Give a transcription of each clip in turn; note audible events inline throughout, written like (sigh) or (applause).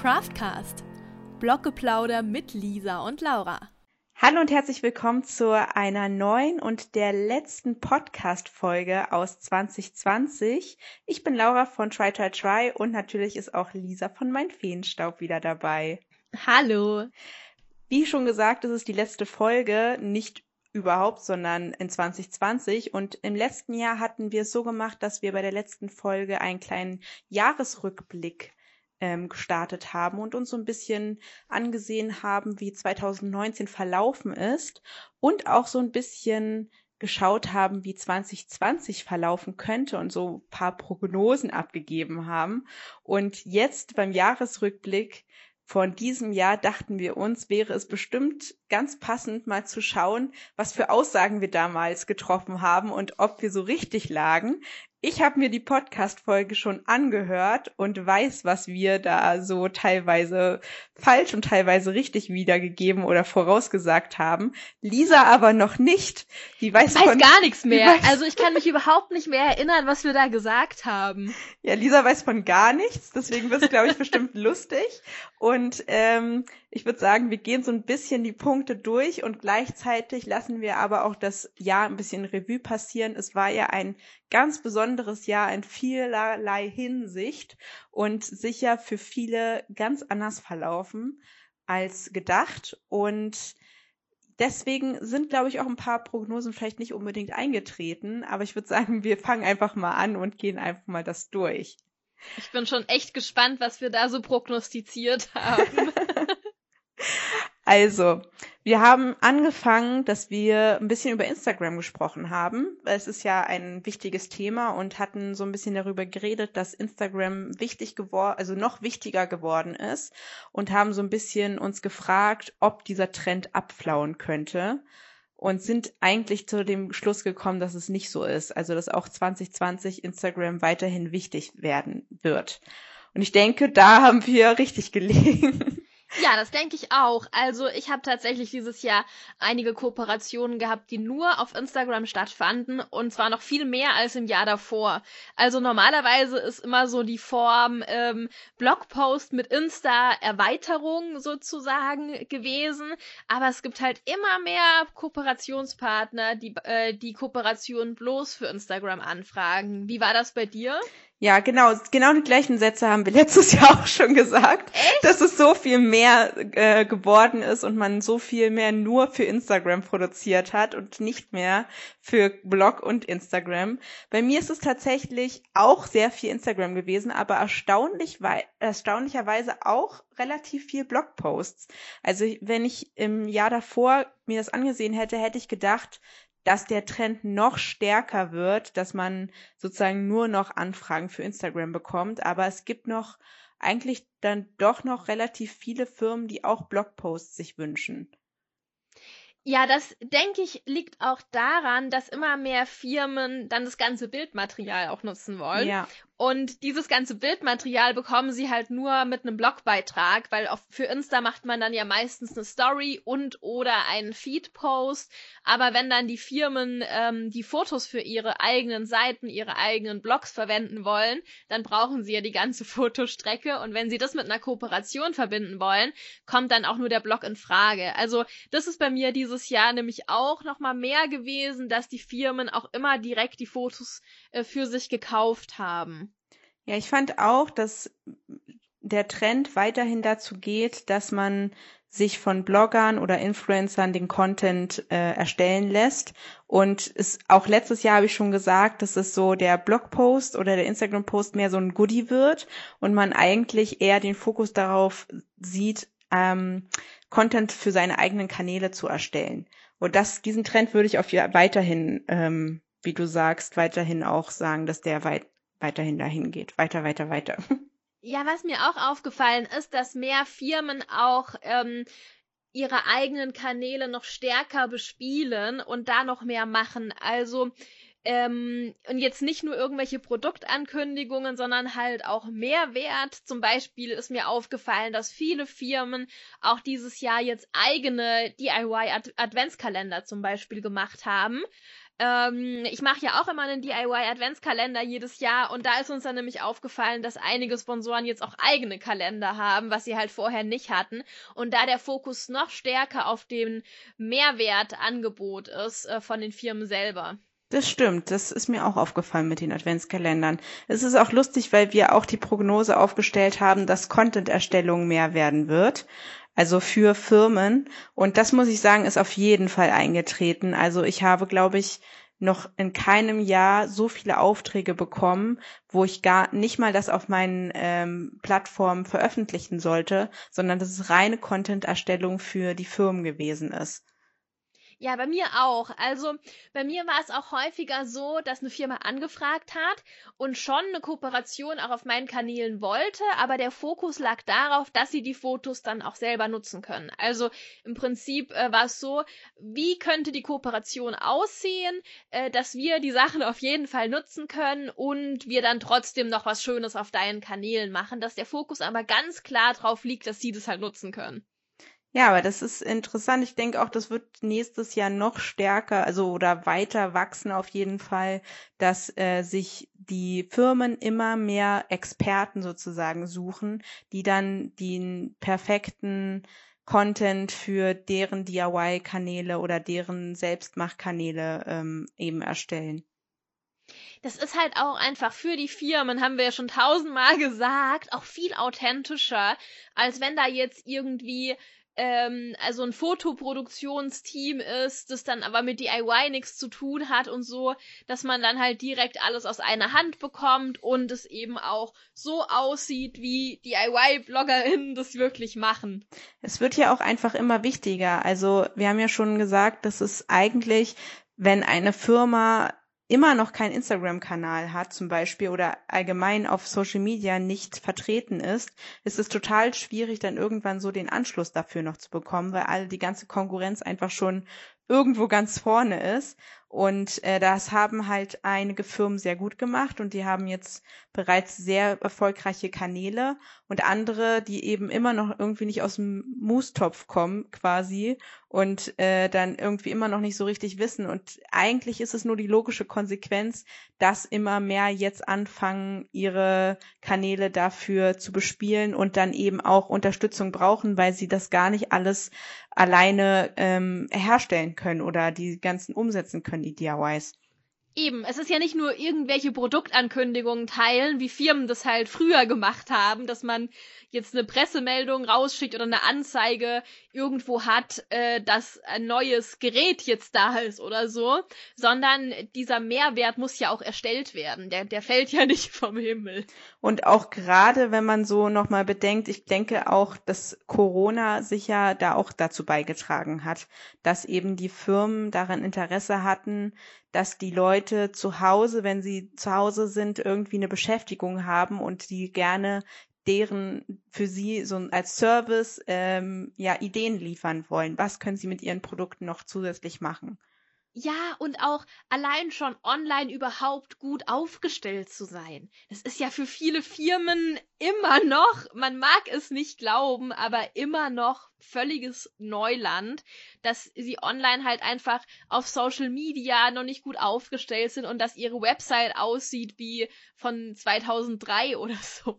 Craftcast. Bloggeplauder mit Lisa und Laura. Hallo und herzlich willkommen zu einer neuen und der letzten Podcast-Folge aus 2020. Ich bin Laura von Try Try Try und natürlich ist auch Lisa von Mein Feenstaub wieder dabei. Hallo. Wie schon gesagt, es ist die letzte Folge, nicht überhaupt, sondern in 2020. Und im letzten Jahr hatten wir es so gemacht, dass wir bei der letzten Folge einen kleinen Jahresrückblick ähm, gestartet haben und uns so ein bisschen angesehen haben, wie 2019 verlaufen ist und auch so ein bisschen geschaut haben, wie 2020 verlaufen könnte und so paar Prognosen abgegeben haben. Und jetzt beim Jahresrückblick von diesem Jahr dachten wir uns, wäre es bestimmt ganz passend, mal zu schauen, was für Aussagen wir damals getroffen haben und ob wir so richtig lagen. Ich habe mir die Podcast-Folge schon angehört und weiß, was wir da so teilweise falsch und teilweise richtig wiedergegeben oder vorausgesagt haben. Lisa aber noch nicht. Die weiß, weiß von, gar nichts mehr. Also ich kann mich überhaupt nicht mehr erinnern, was wir da gesagt haben. Ja, Lisa weiß von gar nichts. Deswegen wird es, glaube ich, bestimmt (laughs) lustig. Und ähm, ich würde sagen, wir gehen so ein bisschen die Punkte durch und gleichzeitig lassen wir aber auch das Jahr ein bisschen Revue passieren. Es war ja ein ganz besonderes Jahr in vielerlei Hinsicht und sicher für viele ganz anders verlaufen als gedacht und Deswegen sind, glaube ich, auch ein paar Prognosen vielleicht nicht unbedingt eingetreten, aber ich würde sagen, wir fangen einfach mal an und gehen einfach mal das durch. Ich bin schon echt gespannt, was wir da so prognostiziert (laughs) haben. Also, wir haben angefangen, dass wir ein bisschen über Instagram gesprochen haben. Es ist ja ein wichtiges Thema und hatten so ein bisschen darüber geredet, dass Instagram wichtig geworden, also noch wichtiger geworden ist und haben so ein bisschen uns gefragt, ob dieser Trend abflauen könnte und sind eigentlich zu dem Schluss gekommen, dass es nicht so ist. Also, dass auch 2020 Instagram weiterhin wichtig werden wird. Und ich denke, da haben wir richtig gelegen. Ja, das denke ich auch. Also ich habe tatsächlich dieses Jahr einige Kooperationen gehabt, die nur auf Instagram stattfanden und zwar noch viel mehr als im Jahr davor. Also normalerweise ist immer so die Form ähm, Blogpost mit Insta-Erweiterung sozusagen gewesen, aber es gibt halt immer mehr Kooperationspartner, die äh, die Kooperation bloß für Instagram anfragen. Wie war das bei dir? Ja, genau, genau die gleichen Sätze haben wir (laughs) letztes Jahr auch schon gesagt, Echt? dass es so viel mehr äh, geworden ist und man so viel mehr nur für Instagram produziert hat und nicht mehr für Blog und Instagram. Bei mir ist es tatsächlich auch sehr viel Instagram gewesen, aber erstaunlich erstaunlicherweise auch relativ viel Blogposts. Also wenn ich im Jahr davor mir das angesehen hätte, hätte ich gedacht, dass der Trend noch stärker wird, dass man sozusagen nur noch Anfragen für Instagram bekommt. Aber es gibt noch eigentlich dann doch noch relativ viele Firmen, die auch Blogposts sich wünschen. Ja, das denke ich liegt auch daran, dass immer mehr Firmen dann das ganze Bildmaterial auch nutzen wollen. Ja. Und dieses ganze Bildmaterial bekommen sie halt nur mit einem Blogbeitrag, weil auf, für Insta macht man dann ja meistens eine Story und oder einen Feed-Post. Aber wenn dann die Firmen ähm, die Fotos für ihre eigenen Seiten, ihre eigenen Blogs verwenden wollen, dann brauchen sie ja die ganze (laughs) Fotostrecke. Und wenn sie das mit einer Kooperation verbinden wollen, kommt dann auch nur der Blog in Frage. Also das ist bei mir dieses Jahr nämlich auch nochmal mehr gewesen, dass die Firmen auch immer direkt die Fotos äh, für sich gekauft haben. Ja, ich fand auch, dass der Trend weiterhin dazu geht, dass man sich von Bloggern oder Influencern den Content äh, erstellen lässt. Und es, auch letztes Jahr habe ich schon gesagt, dass es so der Blogpost oder der Instagram-Post mehr so ein Goodie wird und man eigentlich eher den Fokus darauf sieht, ähm, Content für seine eigenen Kanäle zu erstellen. Und das, diesen Trend würde ich auf weiterhin, ähm, wie du sagst, weiterhin auch sagen, dass der weit, weiterhin dahin geht. Weiter, weiter, weiter. (laughs) Ja, was mir auch aufgefallen ist, dass mehr Firmen auch ähm, ihre eigenen Kanäle noch stärker bespielen und da noch mehr machen. Also ähm, und jetzt nicht nur irgendwelche Produktankündigungen, sondern halt auch Mehrwert. Zum Beispiel ist mir aufgefallen, dass viele Firmen auch dieses Jahr jetzt eigene DIY -Ad Adventskalender zum Beispiel gemacht haben Ähm, ich mache ja auch immer einen DIY-Adventskalender jedes Jahr und da ist uns dann nämlich aufgefallen, dass einige Sponsoren jetzt auch eigene Kalender haben, was sie halt vorher nicht hatten. Und da der Fokus noch stärker auf dem Mehrwertangebot ist äh, von den Firmen selber. Das stimmt, das ist mir auch aufgefallen mit den Adventskalendern. Es ist auch lustig, weil wir auch die Prognose aufgestellt haben, dass Content-Erstellung mehr werden wird also für Firmen. Und das muss ich sagen, ist auf jeden Fall eingetreten. Also ich habe, glaube ich, noch in keinem Jahr so viele Aufträge bekommen, wo ich gar nicht mal das auf meinen ähm, Plattformen veröffentlichen sollte, sondern dass es reine Content-Erstellung für die Firmen gewesen ist. Ja, bei mir auch. Also bei mir war es auch häufiger so, dass eine Firma angefragt hat und schon eine Kooperation auch auf meinen Kanälen wollte, aber der Fokus lag darauf, dass sie die Fotos dann auch selber nutzen können. Also im Prinzip äh, war es so, wie könnte die Kooperation aussehen, äh, dass wir die Sachen auf jeden Fall nutzen können und wir dann trotzdem noch was Schönes auf deinen Kanälen machen, dass der Fokus aber ganz klar drauf liegt, dass sie das halt nutzen können. Ja, aber das ist interessant. Ich denke auch, das wird nächstes Jahr noch stärker, also oder weiter wachsen auf jeden Fall, dass äh, sich die Firmen immer mehr Experten sozusagen suchen, die dann den perfekten Content für deren DIY-Kanäle oder deren Selbstmachkanäle ähm, eben erstellen. Das ist halt auch einfach für die Firmen, haben wir ja schon tausendmal (laughs) gesagt, auch viel authentischer, als wenn da jetzt irgendwie ähm, also ein Fotoproduktionsteam ist, das dann aber mit DIY nichts zu tun hat und so, dass man dann halt direkt alles aus einer Hand bekommt und es eben auch so aussieht, wie DIY-BloggerInnen (laughs) das wirklich machen. Es wird ja auch einfach immer wichtiger. Also wir haben ja schon gesagt, dass es eigentlich, wenn eine Firma immer noch keinen Instagram-Kanal hat zum Beispiel oder allgemein auf Social Media nicht vertreten ist, ist es total schwierig, dann irgendwann so den Anschluss dafür noch zu bekommen, weil alle die ganze Konkurrenz einfach schon irgendwo ganz vorne ist. Und äh, das haben halt einige Firmen sehr gut gemacht und die haben jetzt bereits sehr erfolgreiche Kanäle und andere, die eben immer noch irgendwie nicht aus dem Moostopf kommen quasi und äh, dann irgendwie immer noch nicht so richtig wissen. Und eigentlich ist es nur die logische Konsequenz, dass immer mehr jetzt anfangen, ihre Kanäle dafür zu bespielen und dann eben auch Unterstützung brauchen, weil sie das gar nicht alles alleine ähm, herstellen können oder die ganzen umsetzen können, die DIYs. Eben, es ist ja nicht nur irgendwelche Produktankündigungen teilen, wie Firmen das halt früher gemacht haben, dass man jetzt eine Pressemeldung rausschickt oder eine Anzeige irgendwo hat, äh, dass ein neues Gerät jetzt da ist oder so, sondern dieser Mehrwert muss ja auch erstellt werden. Der, der fällt ja (laughs) nicht vom Himmel. Und auch gerade, wenn man so nochmal bedenkt, ich denke auch, dass Corona sicher da auch dazu beigetragen hat, dass eben die Firmen daran Interesse hatten, dass die Leute zu Hause, wenn sie zu Hause sind, irgendwie eine Beschäftigung haben und die gerne deren für sie so als Service ähm, ja Ideen liefern wollen. Was können sie mit ihren Produkten noch zusätzlich machen? Ja, und auch allein schon online überhaupt gut aufgestellt zu sein. Das ist ja für viele Firmen immer noch, man mag es nicht glauben, aber immer noch völliges Neuland, dass sie online halt einfach auf Social Media noch nicht gut aufgestellt sind und dass ihre Website aussieht wie von 2003 (laughs) oder so.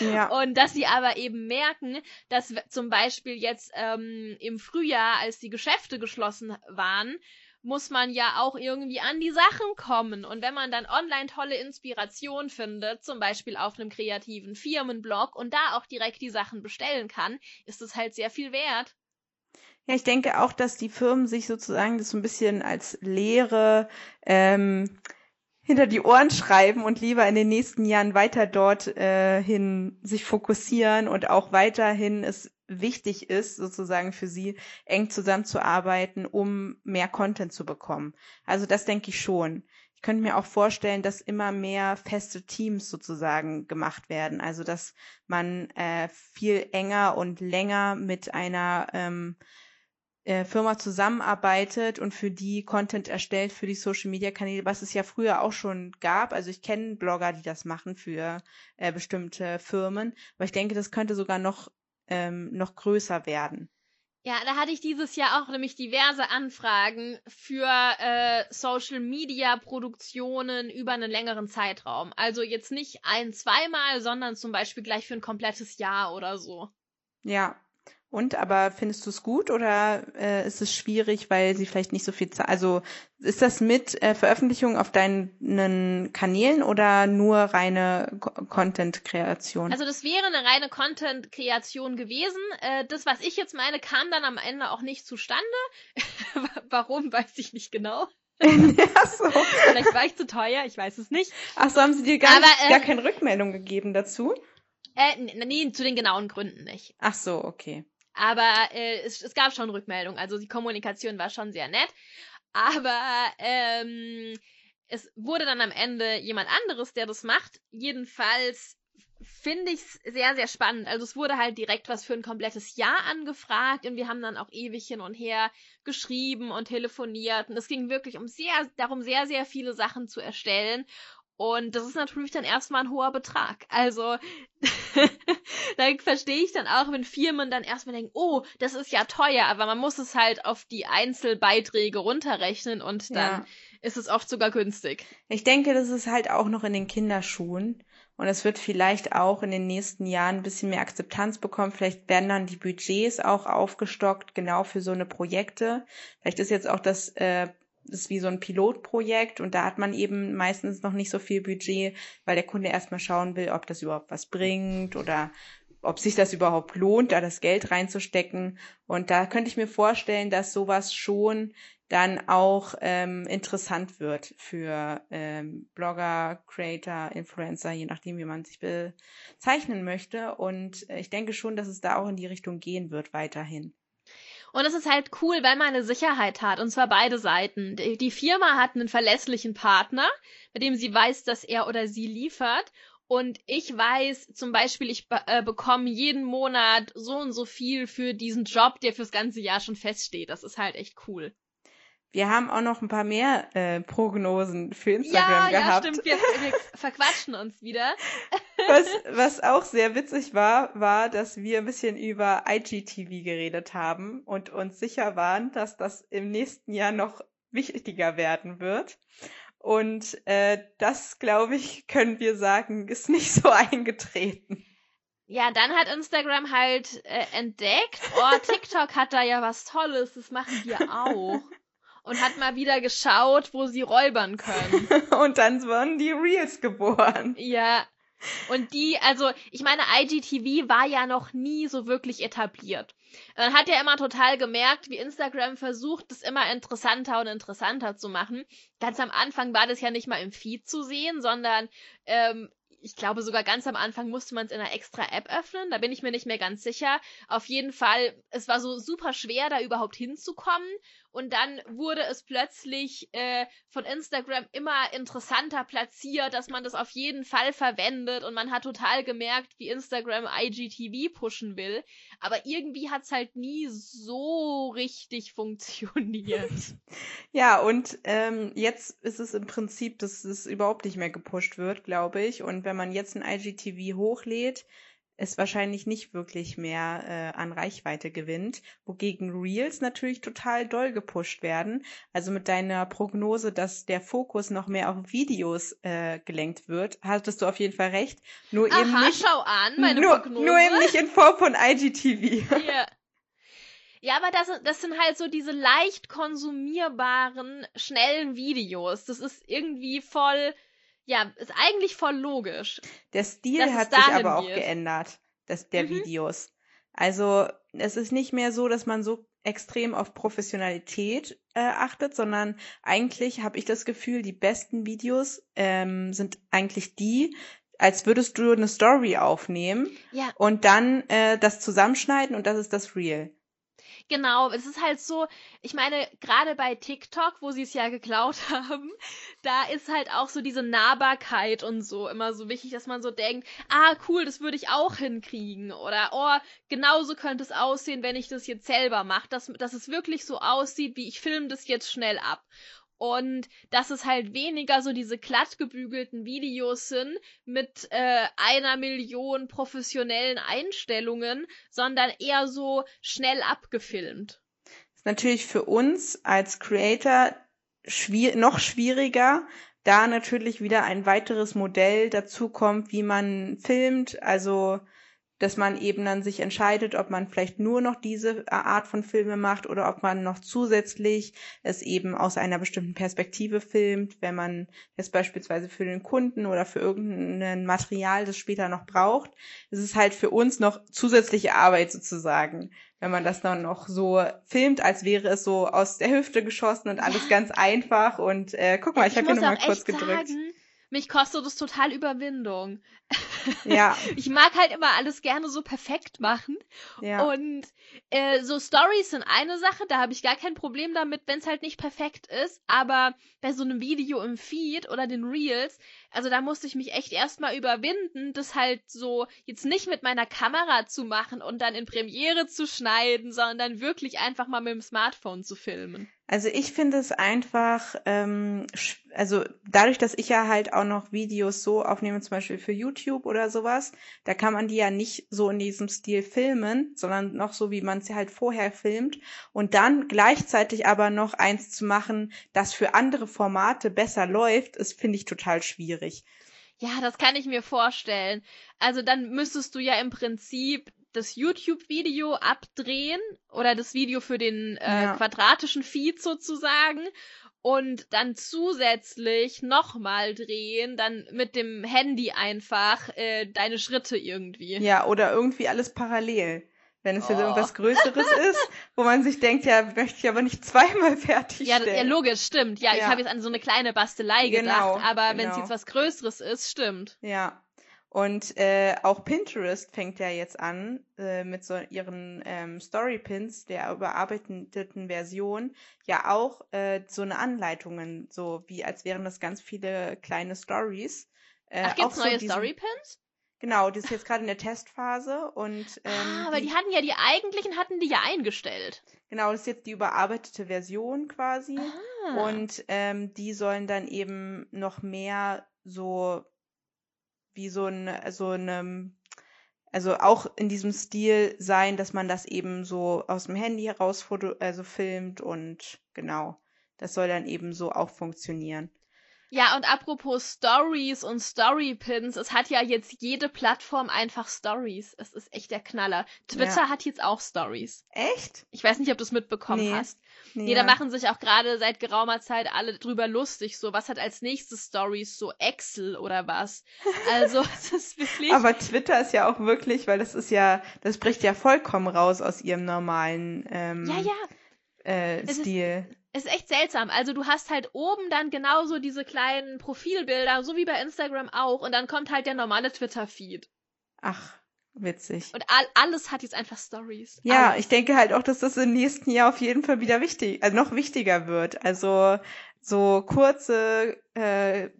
Ja. Und dass sie aber eben merken, dass zum Beispiel jetzt ähm, im Frühjahr, als die Geschäfte geschlossen waren, muss man ja auch irgendwie an die Sachen kommen. Und wenn man dann online tolle Inspiration findet, zum Beispiel auf einem kreativen Firmenblog und da auch direkt die Sachen bestellen kann, ist es halt sehr viel wert. Ja, ich denke auch, dass die Firmen sich sozusagen das so ein bisschen als Lehre ähm, hinter die Ohren schreiben und lieber in den nächsten Jahren weiter dort äh, hin sich fokussieren und auch weiterhin es wichtig ist, sozusagen für sie eng zusammenzuarbeiten, um mehr Content zu bekommen. Also das denke ich schon. Ich könnte mir auch vorstellen, dass immer mehr feste Teams sozusagen gemacht werden. Also dass man äh, viel enger und länger mit einer ähm, äh, Firma zusammenarbeitet und für die Content erstellt für die Social Media Kanäle, was es ja früher auch schon gab. Also ich kenne Blogger, die das machen für äh, bestimmte Firmen, aber ich denke, das könnte sogar noch ähm, noch größer werden. Ja, da hatte ich dieses Jahr auch nämlich diverse Anfragen für äh, Social Media Produktionen über einen längeren Zeitraum. Also jetzt nicht ein, zweimal, sondern zum Beispiel gleich für ein komplettes Jahr oder so. Ja, und, aber findest du es gut oder äh, ist es schwierig, weil sie vielleicht nicht so viel Zeit, also ist das mit äh, Veröffentlichung auf deinen Kanälen oder nur reine Content-Kreation? Also das wäre eine reine Content-Kreation gewesen. Äh, das, was ich jetzt meine, kam dann am Ende auch nicht zustande. (laughs) Warum, weiß ich nicht genau. (laughs) ja, so. Vielleicht war ich zu teuer, ich weiß es nicht. Ach so, haben sie dir gar, aber, nicht, gar äh, keine Rückmeldung gegeben dazu? Äh, nee, zu den genauen Gründen nicht. Ach so, okay. Aber äh, es, es gab schon Rückmeldungen. Also die Kommunikation war schon sehr nett. Aber ähm, es wurde dann am Ende jemand anderes, der das macht. Jedenfalls finde ich es sehr, sehr spannend. Also es wurde halt direkt was für ein komplettes Jahr angefragt und wir haben dann auch ewig hin und her geschrieben und telefoniert und es ging wirklich um sehr, darum sehr, sehr viele Sachen zu erstellen und das ist natürlich dann erstmal ein hoher Betrag. Also (laughs) da verstehe ich dann auch, wenn Firmen dann erstmal denken, oh, das ist ja teuer, aber man muss es halt auf die Einzelbeiträge runterrechnen und dann ja. ist es oft sogar günstig. Ich denke, das ist halt auch noch in den Kinderschuhen. Und es wird vielleicht auch in den nächsten Jahren ein bisschen mehr Akzeptanz bekommen. Vielleicht werden dann die Budgets auch aufgestockt, genau für so eine Projekte. Vielleicht ist jetzt auch das äh, das ist wie so ein Pilotprojekt und da hat man eben meistens noch nicht so viel Budget, weil der Kunde erstmal schauen will, ob das überhaupt was bringt oder ob sich das überhaupt lohnt, da das Geld reinzustecken. Und da könnte ich mir vorstellen, dass sowas schon dann auch ähm, interessant wird für ähm, Blogger, Creator, Influencer, je nachdem, wie man sich bezeichnen möchte. Und äh, ich denke schon, dass es da auch in die Richtung gehen wird weiterhin. Und es ist halt cool, weil man eine Sicherheit hat. Und zwar beide Seiten. Die Firma hat einen verlässlichen Partner, mit dem sie weiß, dass er oder sie liefert. Und ich weiß zum Beispiel, ich äh, bekomme jeden Monat so und so viel für diesen Job, der fürs ganze Jahr schon feststeht. Das ist halt echt cool. Wir haben auch noch ein paar mehr äh, Prognosen für Instagram ja, gehabt. Ja, stimmt, wir, wir (laughs) verquatschen uns wieder. Was, was (laughs) auch sehr witzig war, war, dass wir ein bisschen über IGTV geredet haben und uns sicher waren, dass das im nächsten Jahr noch wichtiger werden wird. Und äh, das, glaube ich, können wir sagen, ist nicht so (laughs) eingetreten. Ja, dann hat Instagram halt äh, entdeckt, oh, TikTok hat da ja was Tolles, das machen wir auch und hat mal wieder geschaut, wo sie räubern können. (laughs) und dann wurden die Reels geboren. Ja. Und die, also, ich meine, IGTV war ja noch nie so wirklich etabliert. Man hat ja immer total gemerkt, wie Instagram versucht, das immer interessanter und interessanter zu machen. Ganz am Anfang war das ja nicht mal im Feed zu sehen, sondern ähm, ich glaube sogar ganz am Anfang musste man es in einer extra App öffnen. Da bin ich mir nicht mehr ganz sicher. Auf jeden Fall, es war so super schwer, da überhaupt hinzukommen. Und dann wurde es plötzlich äh, von Instagram immer interessanter platziert, dass man das auf jeden Fall verwendet. Und man hat total gemerkt, wie Instagram IGTV pushen will. Aber irgendwie hat es halt nie so richtig (laughs) funktioniert. ja, und ähm, jetzt ist es im Prinzip, dass es überhaupt nicht mehr gepusht wird, glaube ich. Und wenn man jetzt ein IGTV hochlädt, es wahrscheinlich nicht wirklich mehr äh, an Reichweite gewinnt, wogegen Reels natürlich total doll gepusht werden. Also mit deiner Prognose, dass der Fokus noch mehr auf Videos äh, gelenkt wird, hattest du auf jeden Fall recht. Nur Aha, eben nicht, schau an, meine nur, Prognose. Nur eben nicht in Form von IGTV. Ja. Ja, aber das, das sind halt so diese leicht konsumierbaren, schnellen Videos. Das ist irgendwie voll ja, ist eigentlich voll logisch. Der Stil hat sich aber auch geht. geändert, das, der mhm. Videos. Also es ist nicht mehr so, dass man so extrem auf Professionalität äh, achtet, sondern eigentlich habe ich das Gefühl, die besten Videos ähm, sind eigentlich die, als würdest du eine Story aufnehmen ja. und dann äh, das zusammenschneiden und das ist das Real. Genau, es ist halt so, ich meine, gerade bei TikTok, wo sie es ja geklaut (laughs) haben, da ist halt auch so diese Nahbarkeit und so immer so wichtig, dass man so denkt, ah, cool, das würde ich auch hinkriegen. Oder, oh, genauso könnte es aussehen, wenn ich das jetzt selber mache, dass, dass es wirklich so aussieht, wie ich filme das jetzt schnell ab. Und dass es halt weniger so diese glatt gebügelten Videos sind mit äh, einer Million professionellen Einstellungen, sondern eher so schnell abgefilmt. ist natürlich für uns als Creator schwier noch schwieriger, da natürlich wieder ein weiteres Modell dazu kommt, wie man filmt. Also dass man eben dann sich entscheidet, ob man vielleicht nur noch diese Art von Filme macht oder ob man noch zusätzlich es eben aus einer bestimmten Perspektive filmt, wenn man es beispielsweise für den Kunden oder für irgendein Material, das später noch braucht. Es ist halt für uns noch zusätzliche Arbeit sozusagen, wenn man das dann noch so filmt, als wäre es so aus der Hüfte geschossen und alles ja. ganz einfach und äh, guck mal, ich, ich habe hier nochmal kurz gedrückt. Mich kostet es total Überwindung. (laughs) Ja. ich mag halt immer alles gerne so perfekt machen. Ja. Und äh, so Stories sind eine Sache, da habe ich gar kein Problem damit, wenn es halt nicht perfekt ist. Aber bei so einem Video im Feed oder den Reels, also da musste ich mich echt erstmal überwinden, das halt so jetzt nicht mit meiner Kamera zu machen und dann in Premiere zu schneiden, sondern wirklich einfach mal mit dem Smartphone zu filmen. Also ich finde es einfach, ähm, also dadurch, dass ich ja halt auch noch Videos so aufnehme, zum Beispiel für YouTube oder sowas, da kann man die ja nicht so in diesem Stil filmen, sondern noch so, wie man sie halt vorher filmt. Und dann gleichzeitig aber noch eins zu machen, das für andere Formate besser läuft, ist, finde ich, total schwierig. Ja, das kann ich mir vorstellen. Also dann müsstest du ja im Prinzip das YouTube-Video abdrehen oder das Video für den äh, ja. quadratischen Feed sozusagen und dann zusätzlich nochmal drehen, dann mit dem Handy einfach äh, deine Schritte irgendwie. Ja, oder irgendwie alles parallel. Wenn es oh. jetzt irgendwas Größeres (laughs) ist, wo man sich denkt, ja, möchte ich aber nicht zweimal (laughs) fertigstellen. Ja, ja logisch, stimmt. Ja, ja. ich habe jetzt an so eine kleine Bastelei genau, gedacht, aber genau. wenn es jetzt was Größeres ist, stimmt. Ja, und äh, auch Pinterest fängt ja jetzt an äh, mit so ihren ähm, Storypins der überarbeiteten Version ja auch äh, so eine Anleitungen, so wie als wären das ganz viele kleine Stories. Äh, Ach, gibt's neue diesen, Storypins? Genau, das ist jetzt gerade in der Testphase und ähm, ah, aber die, die, hatten ja die eigentlichen hatten die ja eingestellt. Genau, das ist jetzt die überarbeitete Version quasi ah. und ähm, die sollen dann eben noch mehr so wie so ein, so einem, also auch in diesem Stil sein, dass man das eben so aus dem Handy heraus foto, also filmt und genau, das soll dann eben so auch funktionieren. Ja, und apropos Stories und Storypins, es hat ja jetzt jede Plattform einfach Stories. Es ist echt der Knaller. Twitter ja. hat jetzt auch Stories. Echt? Ich weiß nicht, ob du es mitbekommen nee. hast. Nee, nee, da machen sich auch gerade seit geraumer Zeit alle drüber lustig. So, was hat als nächstes Stories? So Excel oder was? (laughs) Also, es ist wirklich. Aber Twitter ist ja auch wirklich, weil das ist ja, das bricht ja vollkommen raus aus ihrem normalen ähm, ja, ja. Äh, Stil. Ist, ist echt seltsam. Also du hast halt oben dann genauso diese kleinen Profilbilder, so wie bei Instagram auch, und dann kommt halt der normale Twitter-Feed. Ach, witzig. Und all, alles hat jetzt einfach Stories. Ja, alles. ich denke halt auch, dass das im nächsten Jahr auf jeden Fall wieder wichtig, also noch wichtiger wird. Also so kurze äh,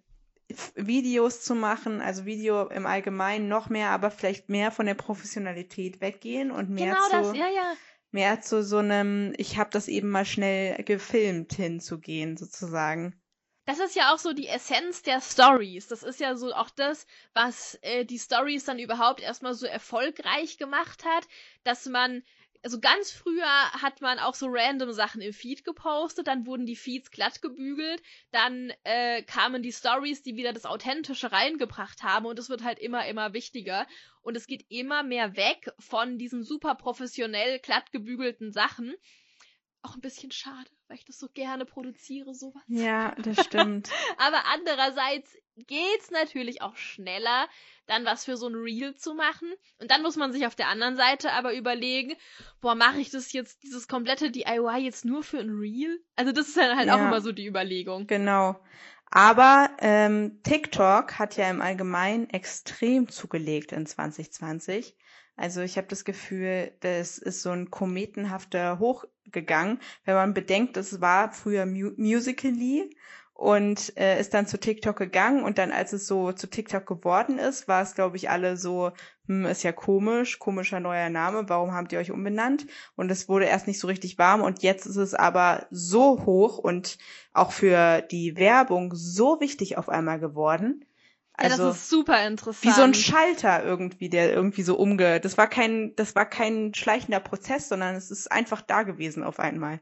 Videos zu machen, also Video im Allgemeinen noch mehr, aber vielleicht mehr von der Professionalität weggehen und mehr genau zu das, ja, ja mehr zu so einem, ich habe das eben mal schnell gefilmt hinzugehen, sozusagen. Das ist ja auch so die Essenz der Stories. Das ist ja so auch das, was äh, die Stories dann überhaupt erstmal so erfolgreich gemacht hat, dass man also ganz früher hat man auch so random Sachen im Feed gepostet, dann wurden die Feeds glatt gebügelt, dann äh, kamen die Stories, die wieder das Authentische reingebracht haben und es wird halt immer, immer wichtiger und es geht immer mehr weg von diesen super professionell glatt gebügelten Sachen. Auch ein bisschen schade, weil ich das so gerne produziere, sowas. Ja, (laughs) das stimmt. Aber andererseits geht's natürlich auch schneller, dann was für so ein Reel zu machen. Und dann muss man sich auf der anderen Seite aber überlegen, boah, mache ich das jetzt, dieses komplette DIY jetzt nur für ein Reel? Also das ist dann halt ja, auch immer so die Überlegung. Genau. Aber ähm, TikTok hat ja im Allgemeinen extrem zugelegt in 2020. Also ich habe das Gefühl, das ist so ein kometenhafter hochgegangen, wenn man bedenkt, es war früher Mu Musically und äh, ist dann zu TikTok gegangen und dann, als es so zu TikTok geworden ist, war es, glaube ich, alle so, hm, ist ja komisch, komischer neuer Name, warum habt ihr euch umbenannt? Und es wurde erst nicht so richtig warm und jetzt ist es aber so hoch und auch für die Werbung so wichtig auf einmal geworden. Also, ja, das also ist super interessant. Wie so ein Schalter irgendwie, der irgendwie so umge, das war kein, das war kein schleichender Prozess, sondern es ist einfach da gewesen auf einmal.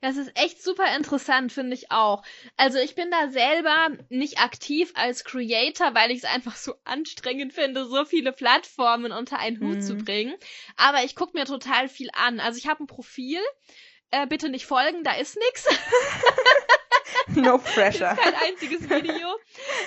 Das ist echt super interessant, finde ich auch. Also ich bin da selber nicht aktiv als Creator, weil ich es einfach so anstrengend finde, so viele Plattformen unter einen Hut mhm. zu bringen. Aber ich gucke mir total viel an. Also ich habe ein Profil. Äh, bitte nicht folgen, da ist nix. (laughs) no pressure. (laughs) kein einziges Video.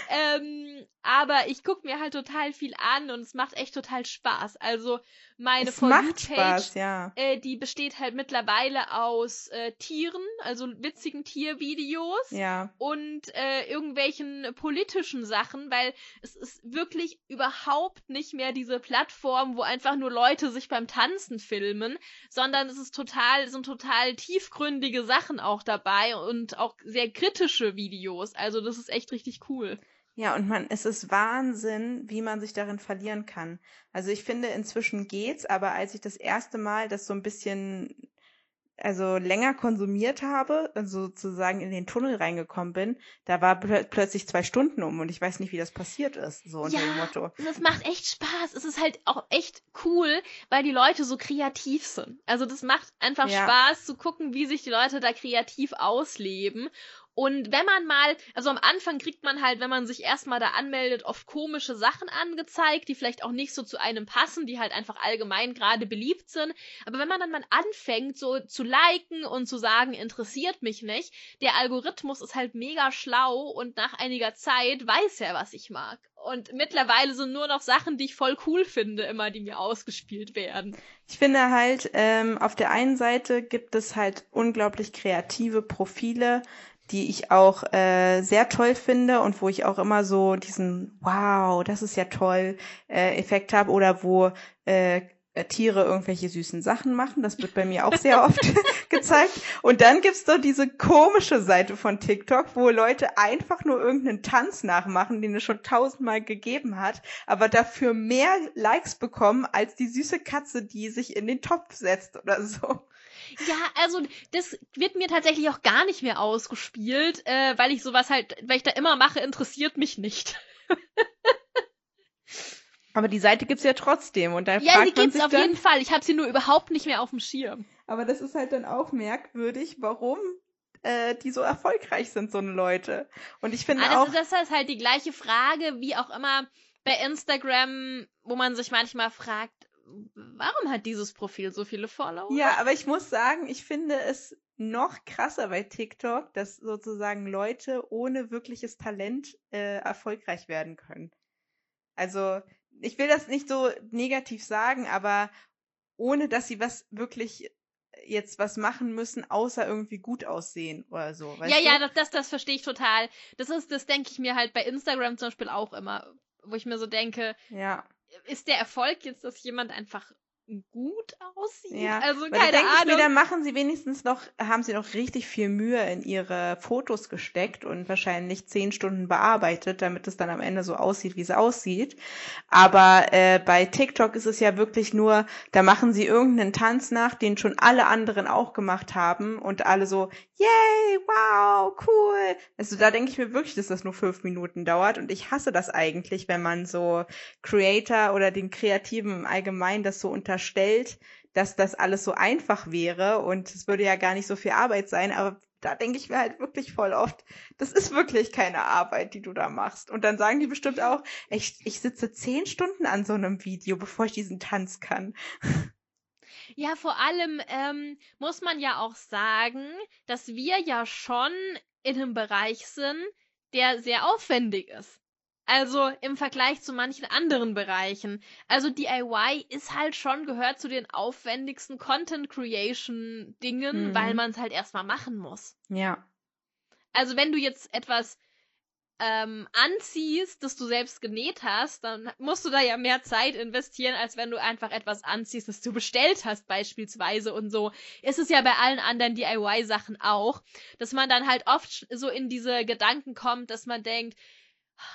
ähm, aber ich gucke mir halt total viel an und es macht echt total Spaß. Also meine es macht Spaß, ja. Äh, die besteht halt mittlerweile aus äh, Tieren, also witzigen Tiervideos ja. und äh, irgendwelchen politischen Sachen, weil es ist wirklich überhaupt nicht mehr diese Plattform, wo einfach nur Leute sich beim Tanzen filmen, sondern es ist total, sind total tiefgründige Sachen auch dabei und auch sehr kritische Videos. Also das ist echt richtig cool. Ja, und man, es ist Wahnsinn, wie man sich darin verlieren kann. Also ich finde, inzwischen geht's, aber als ich das erste Mal das so ein bisschen, also länger konsumiert habe, also sozusagen in den Tunnel reingekommen bin, da war pl plötzlich zwei Stunden um und ich weiß nicht, wie das passiert ist, so unter ja, dem Motto. Es macht echt Spaß. Es ist halt auch echt cool, weil die Leute so kreativ sind. Also das macht einfach ja. Spaß zu gucken, wie sich die Leute da kreativ ausleben. Und wenn man mal, also am Anfang kriegt man halt, wenn man sich erstmal da anmeldet, oft komische Sachen angezeigt, die vielleicht auch nicht so zu einem passen, die halt einfach allgemein gerade beliebt sind. Aber wenn man dann mal anfängt, so zu liken und zu sagen, interessiert mich nicht, der Algorithmus ist halt mega schlau und nach einiger Zeit weiß er, was ich mag. Und mittlerweile sind nur noch Sachen, die ich voll cool finde, immer, die mir ausgespielt werden. Ich finde halt, ähm, auf der einen Seite gibt es halt unglaublich kreative Profile, die ich auch äh, sehr toll finde und wo ich auch immer so diesen Wow, das ist ja toll äh, Effekt habe oder wo äh, Tiere irgendwelche süßen Sachen machen. Das wird bei mir auch sehr (laughs) oft (laughs) gezeigt. Und dann gibt's so diese komische Seite von TikTok, wo Leute einfach nur irgendeinen Tanz nachmachen, den es schon tausendmal gegeben hat, aber dafür mehr Likes bekommen als die süße Katze, die sich in den Topf setzt oder so. Ja, also das wird mir tatsächlich auch gar nicht mehr ausgespielt, äh, weil ich sowas halt, weil ich da immer mache, interessiert mich nicht. (laughs) Aber die Seite gibt's ja trotzdem und da Ja, fragt die gibt's auf dann, jeden Fall. Ich habe sie nur überhaupt nicht mehr auf dem Schirm. Aber das ist halt dann auch merkwürdig, warum äh, die so erfolgreich sind, so eine Leute. Und ich finde ah, auch. das ist halt die gleiche Frage, wie auch immer bei Instagram, wo man sich manchmal fragt, warum hat dieses Profil so viele Follower? Ja, aber ich muss sagen, ich finde es noch krasser bei TikTok, dass sozusagen Leute ohne wirkliches Talent äh, erfolgreich werden können. Also, ich will das nicht so negativ sagen, aber ohne dass sie was wirklich jetzt was machen müssen, außer irgendwie gut aussehen oder so. ja, du? ja, das, das, das verstehe ich total. Das ist, das denke ich mir halt bei Instagram zum Beispiel auch immer, wo ich mir so denke, ja ist der Erfolg jetzt, dass jemand einfach gut aussieht. Ja, also keine da Ahnung. Ich mir, da machen sie wenigstens noch, haben sie noch richtig viel Mühe in ihre Fotos gesteckt und wahrscheinlich zehn Stunden bearbeitet, damit es dann am Ende so aussieht, wie es aussieht. Aber äh, bei TikTok ist es ja wirklich nur, da machen sie irgendeinen Tanz nach, den schon alle anderen auch gemacht haben und alle so, yay, wow, cool. Also da denke ich mir wirklich, dass das nur fünf Minuten dauert und ich hasse das eigentlich, wenn man so Creator oder den Kreativen allgemein das so unterstellt, dass das alles so einfach wäre und es würde ja gar nicht so viel Arbeit sein, aber da denke ich mir halt wirklich voll oft, das ist wirklich keine Arbeit, die du da machst. Und dann sagen die bestimmt auch, ich, ich sitze zehn Stunden an so einem Video, bevor ich diesen Tanz kann. Ja, vor allem ähm, muss man ja auch sagen, dass wir ja schon in einem Bereich sind, der sehr aufwendig ist. Also im Vergleich zu manchen anderen Bereichen. Also DIY ist halt schon gehört zu den aufwendigsten Content Creation Dingen, mhm. weil man es halt erstmal machen muss. Ja. Also wenn du jetzt etwas ähm, anziehst, das du selbst genäht hast, dann musst du da ja mehr Zeit investieren, als wenn du einfach etwas anziehst, das du bestellt hast beispielsweise und so. Ist es ja bei allen anderen DIY-Sachen auch, dass man dann halt oft so in diese Gedanken kommt, dass man denkt,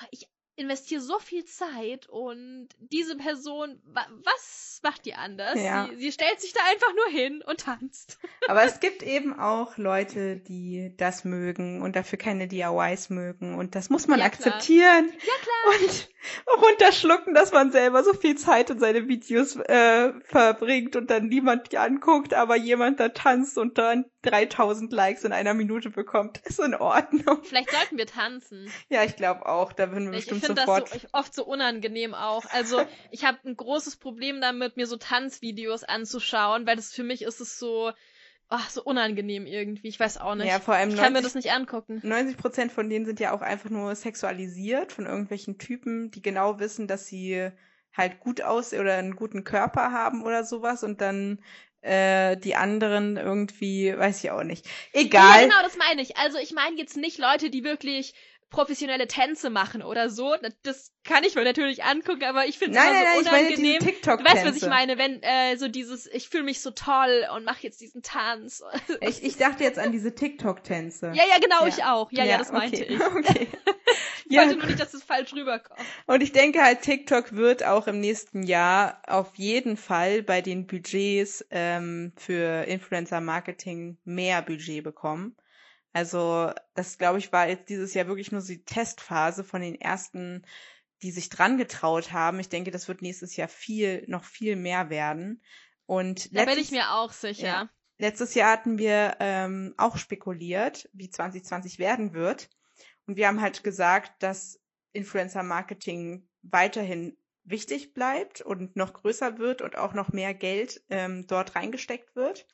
ich investiere so viel Zeit und diese Person, wa was macht die anders? Ja. Sie, sie, stellt sich da einfach nur hin und tanzt. (laughs) Aber es gibt eben auch Leute, die das mögen und dafür keine DIYs mögen und das muss man ja, akzeptieren. Klar. Ja, klar. Und runterschlucken, dass man selber so viel Zeit in seine Videos äh, verbringt und dann niemand die anguckt, aber jemand da tanzt und dann 3000 Likes in einer Minute bekommt. Ist in Ordnung. Vielleicht sollten wir tanzen. Ja, ich glaube auch. Da würden wir ich bestimmt sofort... Ich finde das so, oft so unangenehm auch. Also (laughs) ich habe ein großes Problem damit, mir so Tanzvideos anzuschauen, weil das für mich ist es so ach, so unangenehm irgendwie. Ich weiß auch nicht. Ja, vor allem ich 90, kann mir das nicht angucken. 90 Prozent von denen sind ja auch einfach nur sexualisiert von irgendwelchen Typen, die genau wissen, dass sie halt gut aus oder einen guten Körper haben oder sowas und dann äh, die anderen irgendwie, weiß ich auch nicht. Egal. Ja, genau, das meine ich. Also ich meine jetzt nicht Leute, die wirklich professionelle Tänze machen oder so. Das kann ich mir natürlich angucken, aber ich finde es immer nein, so unangenehm. Ich meine du weißt, was ich meine, wenn äh, so dieses, ich fühle mich so toll und mache jetzt diesen Tanz. (laughs) Ich, ich dachte jetzt an diese TikTok-Tänze. Ja, ja, genau, ja. ich auch. Ja, ja, ja das meinte okay. ich. (laughs) (laughs) Okay. ich ja. wollte nur nicht, dass es falsch rüberkommt. Und ich denke halt, TikTok wird auch im nächsten Jahr auf jeden Fall bei den Budgets ähm, für Influencer-Marketing mehr Budget bekommen. Also das, glaube ich, war jetzt dieses Jahr wirklich nur so die Testphase von den ersten, die sich dran getraut haben. Ich denke, das wird nächstes Jahr viel, noch viel mehr werden. Und da bin ich mir auch sicher. Ja, letztes Jahr hatten wir ähm, auch spekuliert, wie 2020 werden wird. Und wir haben halt gesagt, dass Influencer-Marketing weiterhin wichtig bleibt und noch größer wird und auch noch mehr Geld ähm, dort reingesteckt wird.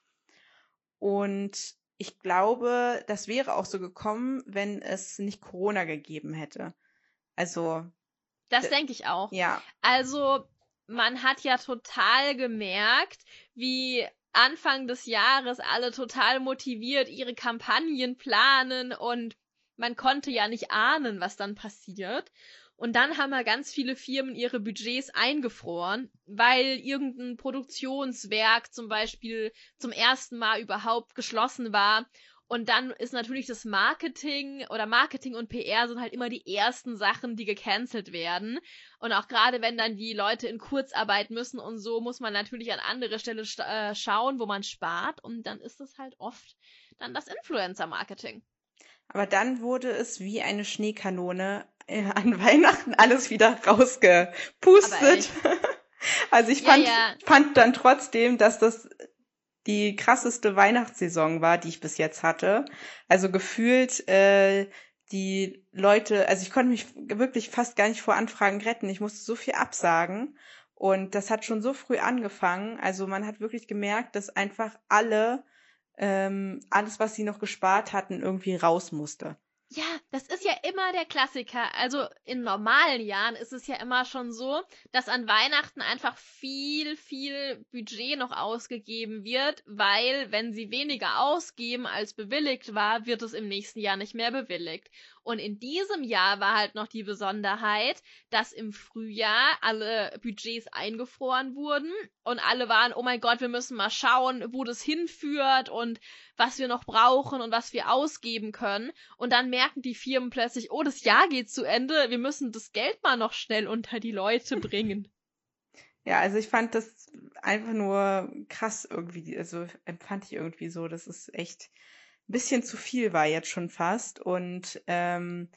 Und ich glaube, das wäre auch so gekommen, wenn es nicht Corona gegeben hätte. Also. Das denke ich auch. Ja. Also, man hat ja total gemerkt, wie Anfang des Jahres alle total motiviert ihre Kampagnen planen und man konnte ja nicht ahnen, was dann passiert. Und dann haben ja ganz viele Firmen ihre Budgets eingefroren, weil irgendein Produktionswerk zum Beispiel zum ersten Mal überhaupt geschlossen war. Und dann ist natürlich das Marketing oder Marketing und PR sind halt immer die ersten Sachen, die gecancelt werden. Und auch gerade wenn dann die Leute in Kurzarbeit müssen und so, muss man natürlich an andere Stelle äh, schauen, wo man spart. Und dann ist es halt oft dann das Influencer-Marketing. Aber dann wurde es wie eine Schneekanone an (laughs) Weihnachten alles wieder rausgepustet. (laughs) also ich fand, ja, ja. fand dann trotzdem, dass das die krasseste Weihnachtssaison war, die ich bis jetzt hatte. Also gefühlt äh, die Leute, also ich konnte mich wirklich fast gar nicht vor Anfragen retten. Ich musste so viel absagen. Und das hat schon so früh angefangen. Also man hat wirklich gemerkt, dass einfach alle ähm, alles, was sie noch gespart hatten, irgendwie raus musste. Ja, das ist ja immer der Klassiker. Also in normalen Jahren ist es ja immer schon so, dass an Weihnachten einfach viel, viel Budget noch ausgegeben wird, weil wenn sie weniger ausgeben als bewilligt war, wird es im nächsten Jahr nicht mehr bewilligt. Und in diesem Jahr war halt noch die Besonderheit, dass im Frühjahr alle Budgets eingefroren wurden und alle waren, oh mein Gott, wir müssen mal schauen, wo das hinführt und was wir noch brauchen und was wir ausgeben können. Und dann merken die Firmen plötzlich, oh, das Jahr geht zu Ende, wir müssen das Geld mal noch schnell unter die Leute bringen. (laughs) Ja, also ich fand das einfach nur krass irgendwie, also empfand ich irgendwie so, das ist echt bisschen zu viel war jetzt schon fast. Und ähm,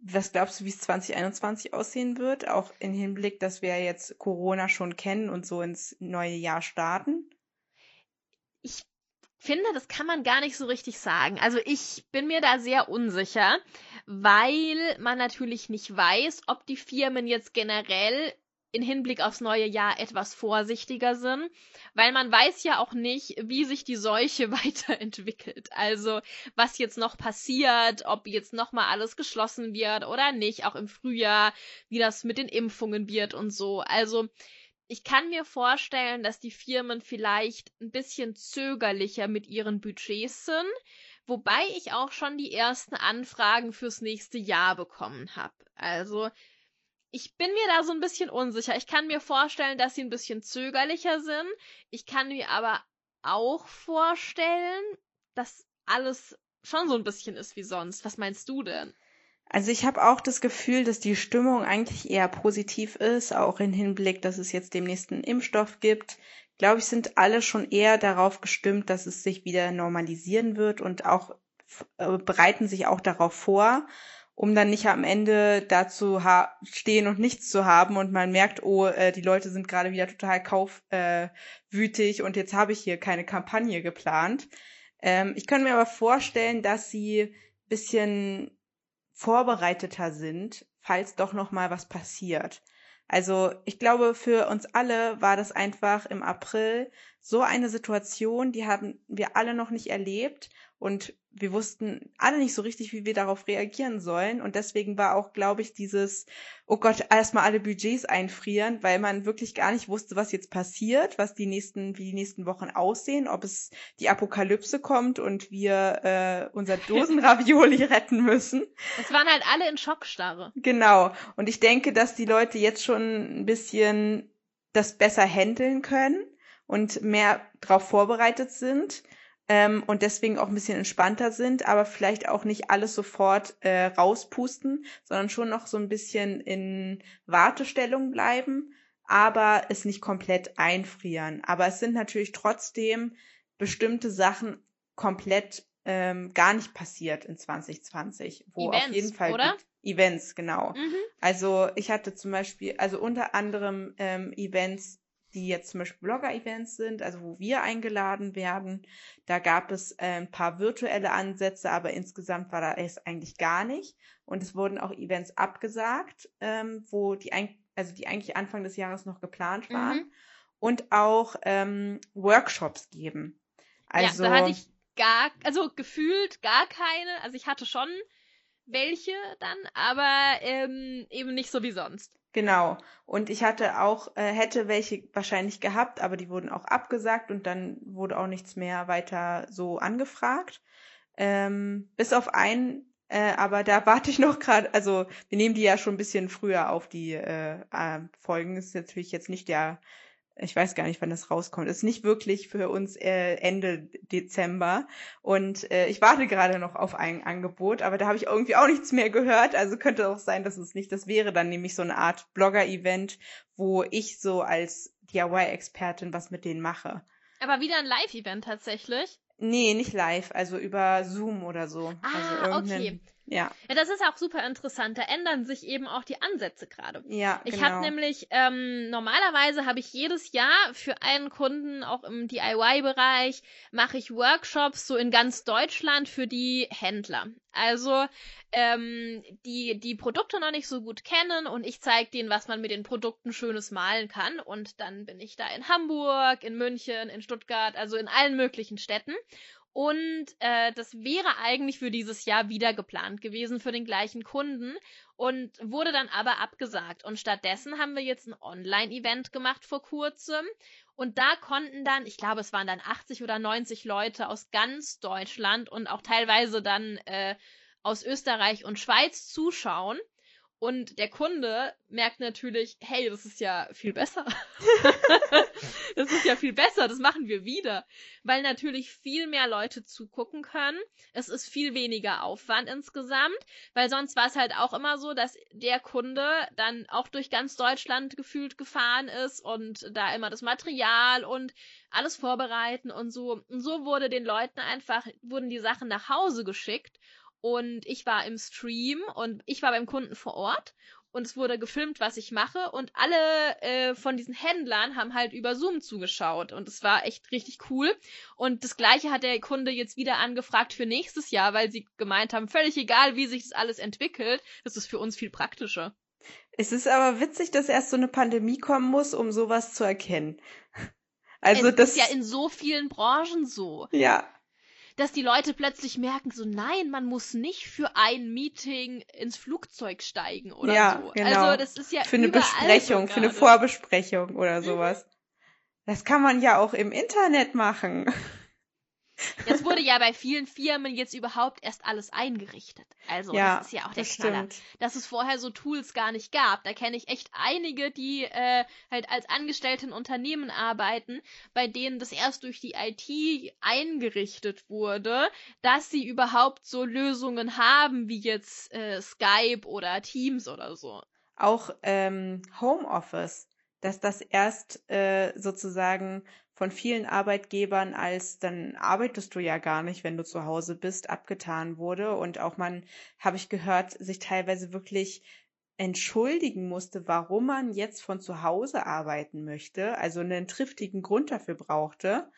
was glaubst du, wie es 2021 aussehen wird? Auch im Hinblick, dass wir jetzt Corona schon kennen und so ins neue Jahr starten? Ich finde, das kann man gar nicht so richtig sagen. Also ich bin mir da sehr unsicher, weil man natürlich nicht weiß, ob die Firmen jetzt generell in Hinblick aufs neue Jahr etwas vorsichtiger sind, weil man weiß ja auch nicht, wie sich die Seuche (laughs) weiterentwickelt. Also, was jetzt noch passiert, ob jetzt nochmal alles geschlossen wird oder nicht, auch im Frühjahr, wie das mit den Impfungen wird und so. Also, ich kann mir vorstellen, dass die Firmen vielleicht ein bisschen zögerlicher mit ihren Budgets sind, Wobei ich auch schon die ersten Anfragen fürs nächste Jahr bekommen habe. Also ich bin mir da so ein bisschen unsicher. Ich kann mir vorstellen, dass sie ein bisschen zögerlicher sind. Ich kann mir aber auch vorstellen, dass alles schon so ein bisschen ist wie sonst. Was meinst du denn? Also ich habe auch das Gefühl, dass die Stimmung eigentlich eher positiv ist, auch im Hinblick, dass es jetzt demnächst einen Impfstoff gibt. Glaube ich, sind alle schon eher darauf gestimmt, dass es sich wieder normalisieren wird und auch äh, bereiten sich auch darauf vor, um dann nicht am Ende dazu stehen und nichts zu haben und man merkt, oh, äh, die Leute sind gerade wieder total kaufwütig äh, und jetzt habe ich hier keine Kampagne geplant. Ähm, ich könnte mir aber vorstellen, dass sie bisschen vorbereiteter sind, falls doch noch mal was passiert. Also ich glaube, für uns alle war das einfach im April so eine Situation, die haben wir alle noch nicht erlebt und wir wussten alle nicht so richtig, wie wir darauf reagieren sollen. Und deswegen war auch, glaube ich, dieses, oh Gott, erstmal alle Budgets einfrieren, weil man wirklich gar nicht wusste, was jetzt passiert, was die nächsten, wie die nächsten Wochen aussehen, ob es die Apokalypse kommt und wir äh, unser (laughs) Dosenravioli retten müssen. Es waren halt alle in Schockstarre. Genau. Und ich denke, dass die Leute jetzt schon ein bisschen das besser handeln können und mehr darauf vorbereitet sind ähm, und deswegen auch ein bisschen entspannter sind, aber vielleicht auch nicht alles sofort äh, rauspusten, sondern schon noch so ein bisschen in Wartestellung bleiben, aber es nicht komplett einfrieren. Aber es sind natürlich trotzdem bestimmte Sachen komplett ähm, gar nicht passiert in 2020, wo Events, auf jeden Fall oder? Events, genau. Mhm. Also ich hatte zum Beispiel, also unter anderem ähm, Events die jetzt zum Beispiel Blogger-Events sind, also wo wir eingeladen werden. Da gab es äh, ein paar virtuelle Ansätze, aber insgesamt war da es eigentlich gar nicht. Und es wurden auch Events abgesagt, ähm, wo die, also die eigentlich Anfang des Jahres noch geplant waren. Mhm. Und auch ähm, Workshops geben. Also, ja, da hatte ich gar, also gefühlt gar keine. Also ich hatte schon welche dann, aber ähm, eben nicht so wie sonst. Genau. Und ich hatte auch, äh, hätte welche wahrscheinlich gehabt, aber die wurden auch abgesagt und dann wurde auch nichts mehr weiter so angefragt. Ähm, bis auf einen, äh, aber da (laughs) warte ich noch gerade, also wir nehmen die ja schon ein bisschen früher auf die äh, äh, Folgen. Ist natürlich jetzt nicht der ich weiß gar nicht, wann das rauskommt. Ist nicht wirklich für uns äh, Ende Dezember. Und äh, ich warte gerade noch auf ein Angebot, aber da habe ich irgendwie auch nichts mehr gehört. Also könnte auch sein, dass es nicht das wäre. Dann nämlich so eine Art Blogger-Event, wo ich so als DIY-Expertin was mit denen mache. Aber wieder ein Live-Event tatsächlich? Nee, nicht live, also über Zoom oder so. Ah, also okay. Ja. Ja, das ist auch super interessant. Da ändern sich eben auch die Ansätze gerade. Ja, Ich genau. habe nämlich, ähm, normalerweise habe ich jedes Jahr für einen Kunden, auch im DIY-Bereich, mache ich Workshops so in ganz Deutschland für die Händler. Also, ähm, die die Produkte noch nicht so gut kennen und ich zeige denen, was man mit den Produkten Schönes malen kann. Und dann bin ich da in Hamburg, in München, in Stuttgart, also in allen möglichen Städten. Und äh, das wäre eigentlich für dieses Jahr wieder geplant gewesen für den gleichen Kunden und wurde dann aber abgesagt. Und stattdessen haben wir jetzt ein Online-Event gemacht vor kurzem. Und da konnten dann, ich glaube, es waren dann 80 oder 90 Leute aus ganz Deutschland und auch teilweise dann äh, aus Österreich und Schweiz zuschauen. Und der Kunde merkt natürlich, hey, das ist ja viel besser. (laughs) das ist ja viel besser, das machen wir wieder. Weil natürlich viel mehr Leute zugucken können. Es ist viel weniger Aufwand insgesamt, weil sonst war es halt auch immer so, dass der Kunde dann auch durch ganz Deutschland gefühlt gefahren ist und da immer das Material und alles vorbereiten und so. Und so wurde den Leuten einfach, wurden die Sachen nach Hause geschickt und ich war im Stream und ich war beim Kunden vor Ort und es wurde gefilmt, was ich mache und alle äh, von diesen Händlern haben halt über Zoom zugeschaut und es war echt richtig cool und das gleiche hat der Kunde jetzt wieder angefragt für nächstes Jahr, weil sie gemeint haben, völlig egal, wie sich das alles entwickelt, das ist für uns viel praktischer. Es ist aber witzig, dass erst so eine Pandemie kommen muss, um sowas zu erkennen. (laughs) Also es das ist ja in so vielen Branchen so. Ja dass die Leute plötzlich merken, so nein, man muss nicht für ein Meeting ins Flugzeug steigen oder ja, so. Genau. Also das ist ja für eine Besprechung, für eine Vorbesprechung oder mhm. sowas. Das kann man ja auch im Internet machen. Das wurde ja bei vielen Firmen jetzt überhaupt erst alles eingerichtet. Also ja, das ist ja auch der das Knaller. Stimmt. Dass es vorher so Tools gar nicht gab. Da kenne ich echt einige, die äh, halt als Angestellte in Unternehmen arbeiten, bei denen das erst durch die IT eingerichtet wurde, dass sie überhaupt so Lösungen haben, wie jetzt äh, Skype oder Teams oder so. Auch ähm, Homeoffice, dass das erst äh, sozusagen von vielen Arbeitgebern als dann arbeitest du ja gar nicht, wenn du zu Hause bist, abgetan wurde und auch man, habe ich gehört, sich teilweise wirklich entschuldigen musste, warum man jetzt von zu Hause arbeiten möchte, also einen triftigen Grund dafür brauchte,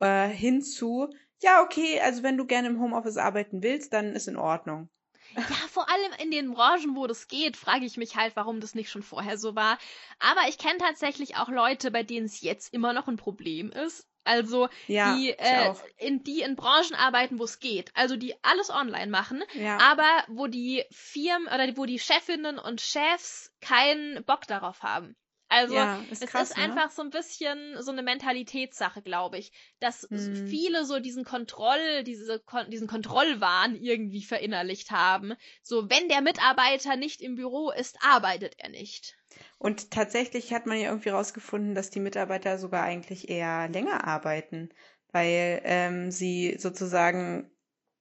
äh, hinzu, ja, okay, also wenn du gerne im Homeoffice arbeiten willst, dann ist in Ordnung. Ja, vor allem in den Branchen, wo das geht, frage ich mich halt, warum das nicht schon vorher so war. Aber ich kenne tatsächlich auch Leute, bei denen es jetzt immer noch ein Problem ist. Also ja, die, äh, in, die in Branchen arbeiten, wo es geht. Also die alles online machen, ja. aber wo die Firmen oder wo die Chefinnen und Chefs keinen Bock darauf haben. Also ja, ist es krass, ist ne? einfach so ein bisschen so eine Mentalitätssache, glaube ich, dass hm. viele so diesen Kontroll, diese, diesen Kontrollwahn irgendwie verinnerlicht haben. So, wenn der Mitarbeiter nicht im Büro ist, arbeitet er nicht. Und tatsächlich hat man ja irgendwie rausgefunden, dass die Mitarbeiter sogar eigentlich eher länger arbeiten, weil ähm, sie sozusagen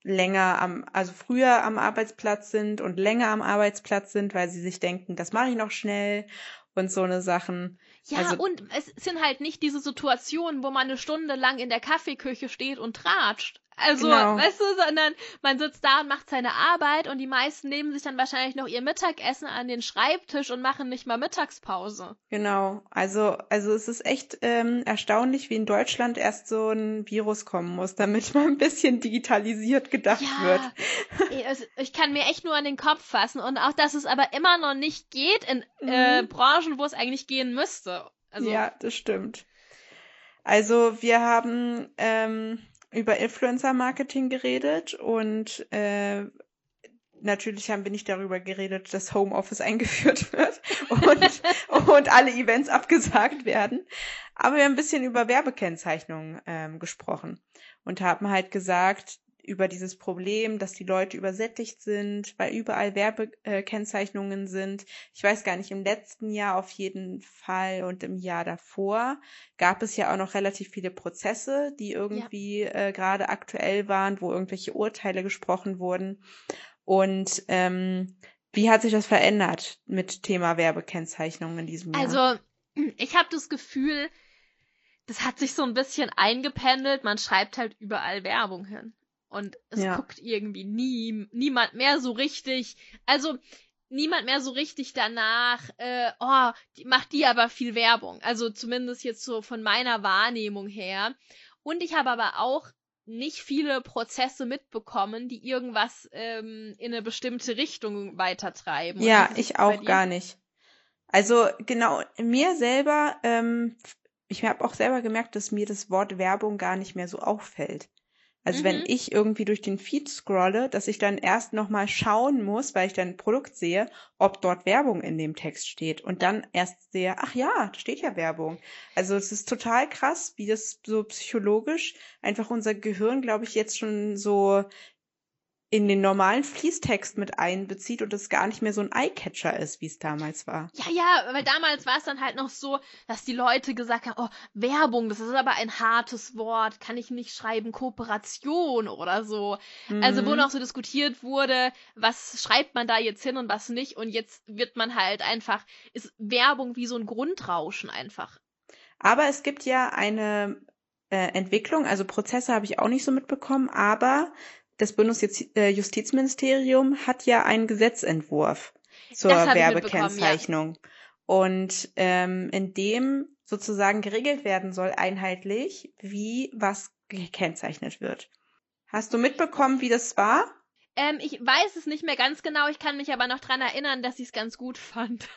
länger am, also früher am Arbeitsplatz sind und länger am Arbeitsplatz sind, weil sie sich denken, das mache ich noch schnell und so eine Sachen. Ja, also, und es sind halt nicht diese Situationen, wo man eine Stunde lang in der Kaffeeküche steht und tratscht. Also, genau. weißt du, sondern man sitzt da und macht seine Arbeit und die meisten nehmen sich dann wahrscheinlich noch ihr Mittagessen an den Schreibtisch und machen nicht mal Mittagspause. Genau. Also, also es ist echt ähm, erstaunlich, wie in Deutschland erst so ein Virus kommen muss, damit (laughs) man ein bisschen digitalisiert gedacht ja, wird. Also ich kann mir echt nur an den Kopf fassen und auch, dass es aber immer noch nicht geht in äh, mhm. Branchen, wo es eigentlich gehen müsste. Also, ja, das stimmt. Also wir haben ähm, über Influencer-Marketing geredet und äh, natürlich haben wir nicht darüber geredet, dass Homeoffice (laughs) eingeführt wird und, und alle Events abgesagt werden. Aber wir haben ein bisschen über Werbekennzeichnungen ähm, gesprochen und haben halt gesagt, über dieses Problem, dass die Leute übersättigt sind, weil überall Werbekennzeichnungen sind. Ich weiß gar nicht, im letzten Jahr auf jeden Fall und im Jahr davor gab es ja auch noch relativ viele Prozesse, die irgendwie ja. äh, gerade aktuell waren, wo irgendwelche Urteile gesprochen wurden. Und ähm, wie hat sich das verändert mit Thema Werbekennzeichnungen in diesem Jahr? Also, ich habe das Gefühl, das hat sich so ein bisschen eingependelt. Man schreibt halt überall Werbung hin. Und es ja. guckt irgendwie nie, niemand mehr so richtig. Also, niemand mehr so richtig danach, äh, oh, die, macht die aber viel Werbung. Also zumindest jetzt so von meiner Wahrnehmung her. Und ich habe aber auch nicht viele Prozesse mitbekommen, die irgendwas ähm, in eine bestimmte Richtung weitertreiben. Ja, ich auch gar nicht. Also genau, mir selber, ähm, ich habe auch selber gemerkt, dass mir das Wort Werbung gar nicht mehr so auffällt. Also mhm. wenn ich irgendwie durch den Feed scrolle, dass ich dann erst nochmal schauen muss, weil ich dann ein Produkt sehe, ob dort Werbung in dem Text steht und dann erst sehe, ach ja, da steht ja Werbung. Also es ist total krass, wie das so psychologisch einfach unser Gehirn, glaube ich, jetzt schon so in den normalen Fließtext mit einbezieht und es gar nicht mehr so ein Eyecatcher ist, wie es damals war. Ja, ja, weil damals war es dann halt noch so, dass die Leute gesagt haben, oh, Werbung, das ist aber ein hartes Wort, kann ich nicht schreiben, Kooperation oder so. Mhm. Also wo mhm. noch so diskutiert wurde, was schreibt man da jetzt hin und was nicht und jetzt wird man halt einfach, ist Werbung wie so ein Grundrauschen einfach. Aber es gibt ja eine äh, Entwicklung, also Prozesse habe ich auch nicht so mitbekommen, aber das Bundesjustizministerium äh, hat ja einen Gesetzentwurf zur Werbekennzeichnung. Ja. Und ähm, in dem sozusagen geregelt werden soll einheitlich, wie was gekennzeichnet wird. Hast du mitbekommen, wie das war? Ähm, ich weiß es nicht mehr ganz genau, ich kann mich aber noch dran erinnern, dass ich es ganz gut fand.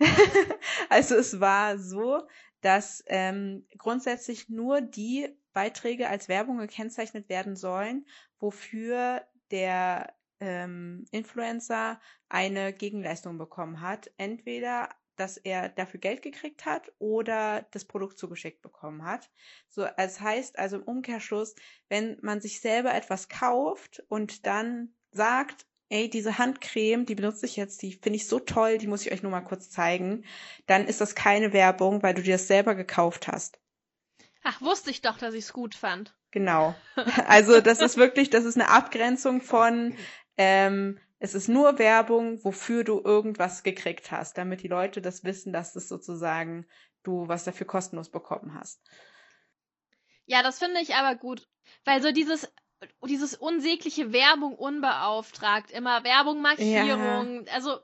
(laughs) (laughs) also es war so, dass ähm, grundsätzlich nur die Beiträge als Werbung gekennzeichnet werden sollen, wofür der ähm, Influencer eine Gegenleistung bekommen hat. Entweder dass er dafür Geld gekriegt hat oder das Produkt zugeschickt bekommen hat. So, es heißt also im Umkehrschluss, wenn man sich selber etwas kauft und dann sagt, ey, diese Handcreme, die benutze ich jetzt, die finde ich so toll, die muss ich euch nur mal kurz zeigen, dann ist das keine Werbung, weil du dir das selber gekauft hast. Ach, wusste ich doch, dass ich es gut fand. Genau. (laughs) Also das ist wirklich, das ist eine Abgrenzung von, ähm, es ist nur Werbung, wofür du irgendwas gekriegt hast, damit die Leute das wissen, dass das sozusagen du was dafür kostenlos bekommen hast. Ja, das finde ich aber gut, weil so dieses dieses unsägliche Werbung unbeauftragt, immer Werbung, Markierung, ja. also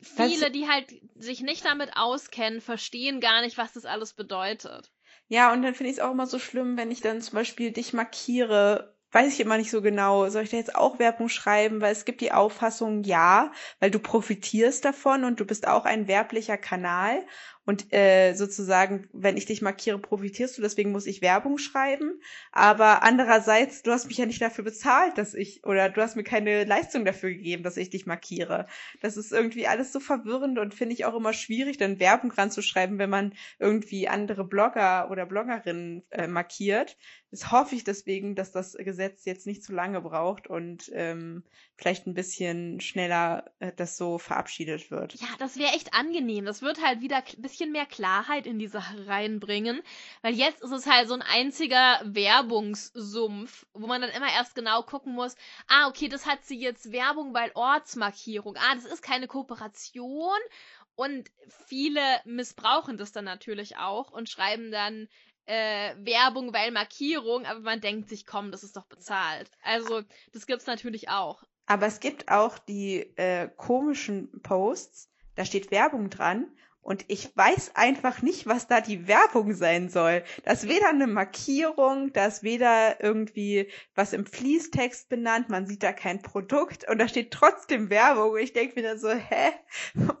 viele, die halt sich nicht damit auskennen, verstehen gar nicht, was das alles bedeutet. Ja, und dann finde ich es auch immer so schlimm, wenn ich dann zum Beispiel dich markiere. Weiß ich immer nicht so genau, soll ich da jetzt auch Werbung schreiben, weil es gibt die Auffassung, ja, weil du profitierst davon und du bist auch ein werblicher Kanal und äh, sozusagen, wenn ich dich markiere, profitierst du, deswegen muss ich Werbung schreiben. Aber andererseits, du hast mich ja nicht dafür bezahlt, dass ich, oder du hast mir keine Leistung dafür gegeben, dass ich dich markiere. Das ist irgendwie alles so verwirrend und finde ich auch immer schwierig, dann Werbung ranzuschreiben, wenn man irgendwie andere Blogger oder Bloggerinnen äh, markiert. Das hoffe ich deswegen, dass das Gesetz jetzt nicht zu lange braucht und ähm, vielleicht ein bisschen schneller äh, das so verabschiedet wird. Ja, das wäre echt angenehm. Das wird halt wieder ein bisschen bisschen mehr Klarheit in die Sache reinbringen, weil jetzt ist es halt so ein einziger Werbungssumpf, wo man dann immer erst genau gucken muss, ah, okay, das hat sie jetzt Werbung, weil Ortsmarkierung, ah, das ist keine Kooperation und viele missbrauchen das dann natürlich auch und schreiben dann äh, Werbung, weil Markierung, aber man denkt sich, komm, das ist doch bezahlt. Also, das gibt's natürlich auch. Aber es gibt auch die äh, komischen Posts, da steht Werbung dran und ich weiß einfach nicht, was da die Werbung sein soll. Da ist weder eine Markierung, da ist weder irgendwie was im Fließtext benannt, man sieht da kein Produkt und da steht trotzdem Werbung. Und ich denke mir dann so, hä?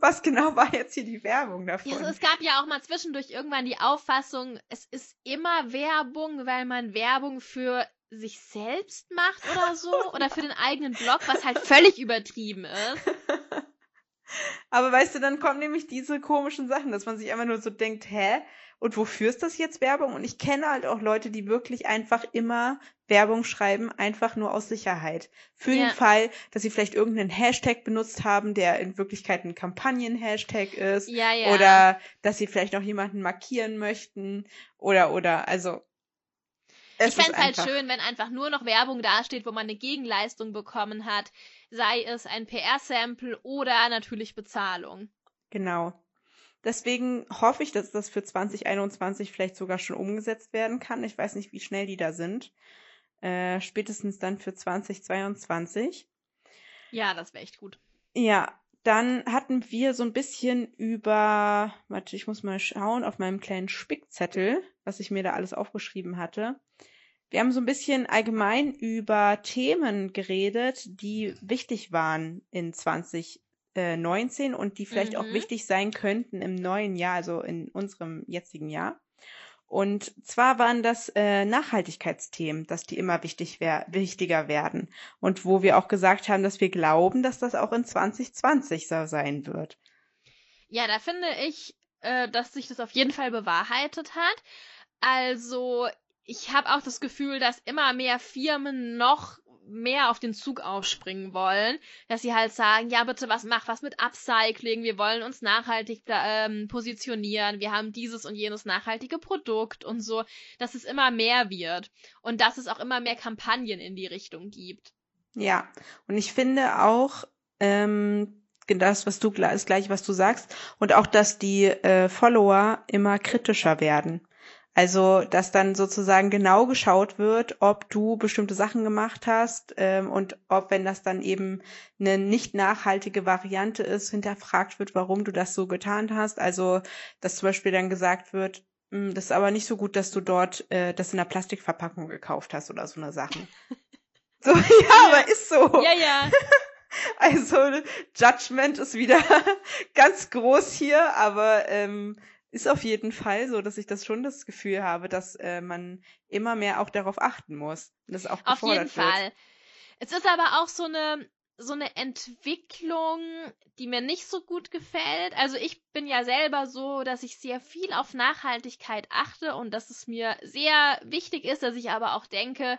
Was genau war jetzt hier die Werbung davon? Also es gab ja auch mal zwischendurch irgendwann die Auffassung, es ist immer Werbung, weil man Werbung für sich selbst macht oder so oder für den eigenen Blog, was halt völlig übertrieben ist. (laughs) Aber weißt du, dann kommen nämlich diese komischen Sachen, dass man sich einfach nur so denkt, hä? Und wofür ist das jetzt Werbung? Und ich kenne halt auch Leute, die wirklich einfach immer Werbung schreiben, einfach nur aus Sicherheit. Für ja. den Fall, dass sie vielleicht irgendeinen Hashtag benutzt haben, der in Wirklichkeit ein Kampagnen-Hashtag ist. Ja, ja. Oder dass sie vielleicht noch jemanden markieren möchten. Oder, oder, also es ich fände halt schön, wenn einfach nur noch Werbung dasteht, wo man eine Gegenleistung bekommen hat, sei es ein PR-Sample oder natürlich Bezahlung. Genau. Deswegen hoffe ich, dass das für 2021 vielleicht sogar schon umgesetzt werden kann. Ich weiß nicht, wie schnell die da sind. Äh, spätestens dann für 2022. Ja, das wäre echt gut. Ja, dann hatten wir so ein bisschen über, warte, ich muss mal schauen auf meinem kleinen Spickzettel, was ich mir da alles aufgeschrieben hatte. Wir haben so ein bisschen allgemein über Themen geredet, die wichtig waren in 2019 und die vielleicht mhm. auch wichtig sein könnten im neuen Jahr, also in unserem jetzigen Jahr. Und zwar waren das äh, Nachhaltigkeitsthemen, dass die immer wichtig wer wichtiger werden. Und wo wir auch gesagt haben, dass wir glauben, dass das auch in 2020 so sein wird. Ja, da finde ich, äh, dass sich das auf jeden Fall bewahrheitet hat. Also ich habe auch das Gefühl, dass immer mehr Firmen noch mehr auf den Zug aufspringen wollen, dass sie halt sagen, ja bitte, was mach was mit Upcycling, wir wollen uns nachhaltig ähm, positionieren, wir haben dieses und jenes nachhaltige Produkt und so, dass es immer mehr wird und dass es auch immer mehr Kampagnen in die Richtung gibt. Ja, und ich finde auch, ähm, das, was du, das gleiche, was du sagst, und auch, dass die äh, Follower immer kritischer werden. Also, dass dann sozusagen genau geschaut wird, ob du bestimmte Sachen gemacht hast ähm, und ob, wenn das dann eben eine nicht nachhaltige Variante ist, hinterfragt wird, warum du das so getan hast. Also, dass zum Beispiel dann gesagt wird, hm, das ist aber nicht so gut, dass du dort äh, das in einer Plastikverpackung gekauft hast oder so eine Sachen. (laughs) so, ja, (laughs) ja, aber ist so. Ja, ja. (laughs) Also, Judgment ist wieder ganz groß hier, aber ähm, ist auf jeden Fall so, dass ich das schon das Gefühl habe, dass äh, man immer mehr auch darauf achten muss. Das auch auf jeden wird. Fall. Es ist aber auch so eine so eine Entwicklung, die mir nicht so gut gefällt. Also ich bin ja selber so, dass ich sehr viel auf Nachhaltigkeit achte und dass es mir sehr wichtig ist, dass ich aber auch denke,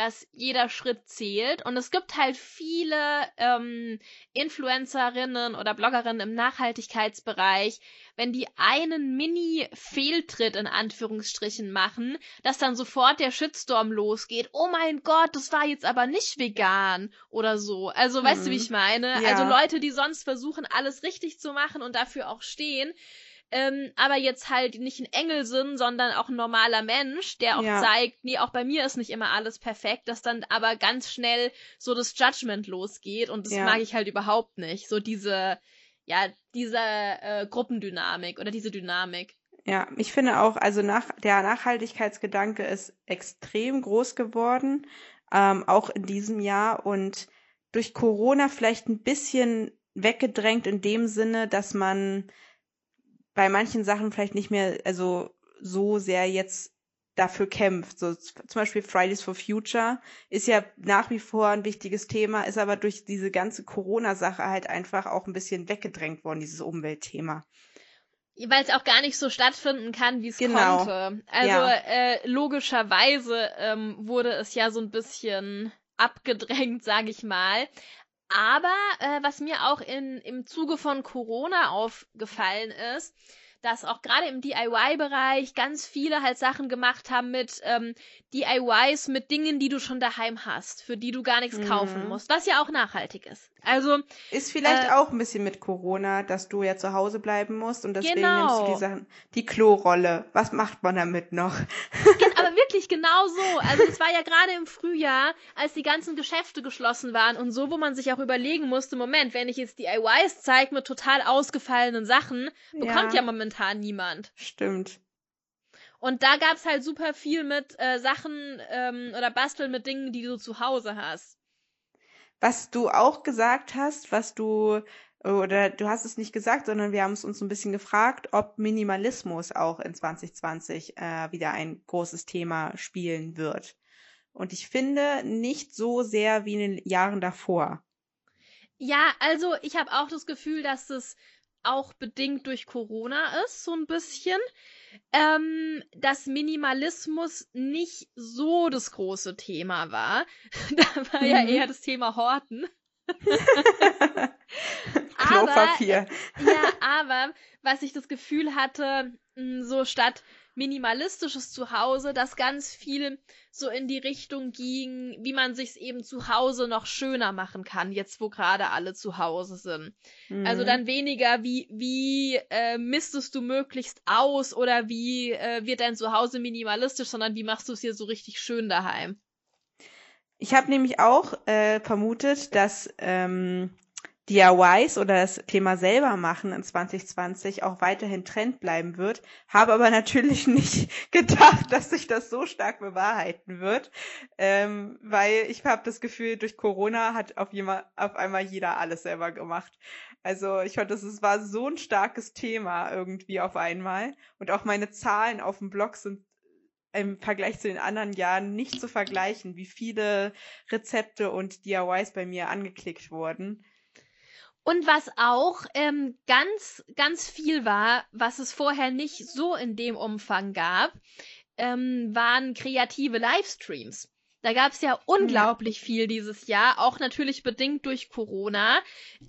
dass jeder Schritt zählt. Und es gibt halt viele ähm, Influencerinnen oder Bloggerinnen im Nachhaltigkeitsbereich, wenn die einen Mini-Fehltritt in Anführungsstrichen machen, dass dann sofort der Shitstorm losgeht. Oh mein Gott, das war jetzt aber nicht vegan oder so. Also, mhm. weißt du, wie mhm. ich meine? Ja. Also Leute, die sonst versuchen, alles richtig zu machen und dafür auch stehen, ähm, aber jetzt halt nicht ein Engel sind, sondern auch ein normaler Mensch, der auch ja. zeigt, nee, auch bei mir ist nicht immer alles perfekt, dass dann aber ganz schnell so das Judgment losgeht und das ja. mag ich halt überhaupt nicht. So diese, ja, diese äh, Gruppendynamik oder diese Dynamik. Ja, ich finde auch, also nach, der Nachhaltigkeitsgedanke ist extrem groß geworden, ähm, auch in diesem Jahr und durch Corona vielleicht ein bisschen weggedrängt in dem Sinne, dass man bei manchen Sachen vielleicht nicht mehr, also so sehr jetzt dafür kämpft. So zum Beispiel Fridays for Future ist ja nach wie vor ein wichtiges Thema, ist aber durch diese ganze Corona-Sache halt einfach auch ein bisschen weggedrängt worden, dieses Umweltthema. Weil es auch gar nicht so stattfinden kann, wie es genau. konnte. Also ja. äh, logischerweise ähm, wurde es ja so ein bisschen abgedrängt, sage ich mal. Aber äh, was mir auch in, im Zuge von Corona aufgefallen ist, dass auch gerade im DIY-Bereich ganz viele halt Sachen gemacht haben mit ähm, DIYs, mit Dingen, die du schon daheim hast, für die du gar nichts mhm. kaufen musst, was ja auch nachhaltig ist. Also ist vielleicht äh, auch ein bisschen mit Corona, dass du ja zu Hause bleiben musst und deswegen genau. nimmst du die Sachen, die Klorolle. Was macht man damit noch? (laughs) Aber wirklich genau so. Also es war ja gerade im Frühjahr, als die ganzen Geschäfte geschlossen waren und so, wo man sich auch überlegen musste, Moment, wenn ich jetzt DIYs zeige mit total ausgefallenen Sachen, bekommt ja, ja momentan niemand. Stimmt. Und da gab's halt super viel mit äh, Sachen ähm, oder Basteln mit Dingen, die du zu Hause hast. Was du auch gesagt hast, was du oder du hast es nicht gesagt, sondern wir haben es uns ein bisschen gefragt, ob Minimalismus auch in 2020 äh, wieder ein großes Thema spielen wird. Und ich finde nicht so sehr wie in den Jahren davor. Ja, also ich habe auch das Gefühl, dass es auch bedingt durch Corona ist, so ein bisschen ähm, dass Minimalismus nicht so das große Thema war. (laughs) da war mhm. ja eher das Thema Horten. (laughs) Klopapier. Aber, ja, aber was ich das Gefühl hatte, so statt minimalistisches Zuhause, das ganz viel so in die Richtung ging, wie man sich's eben zu Hause noch schöner machen kann, jetzt wo gerade alle zu Hause sind. Mhm. Also dann weniger wie wie äh, mistest du möglichst aus oder wie äh, wird dein Zuhause minimalistisch, sondern wie machst du es hier so richtig schön daheim. Ich habe nämlich auch äh, vermutet, dass ähm, DIYs oder das Thema selber machen in 2020 auch weiterhin Trend bleiben wird, habe aber (laughs) natürlich nicht gedacht, dass sich das so stark bewahrheiten wird, ähm, weil ich habe das Gefühl, durch Corona hat auf, jemand, auf einmal jeder alles selber gemacht. Also ich fand, es war so ein starkes Thema irgendwie auf einmal und auch meine Zahlen auf dem Blog sind im Vergleich zu den anderen Jahren nicht zu vergleichen, wie viele Rezepte und DIYs bei mir angeklickt wurden. Und was auch ähm, ganz, ganz viel war, was es vorher nicht so in dem Umfang gab, ähm, waren kreative Livestreams. Da gab es ja unglaublich viel dieses Jahr, auch natürlich bedingt durch Corona,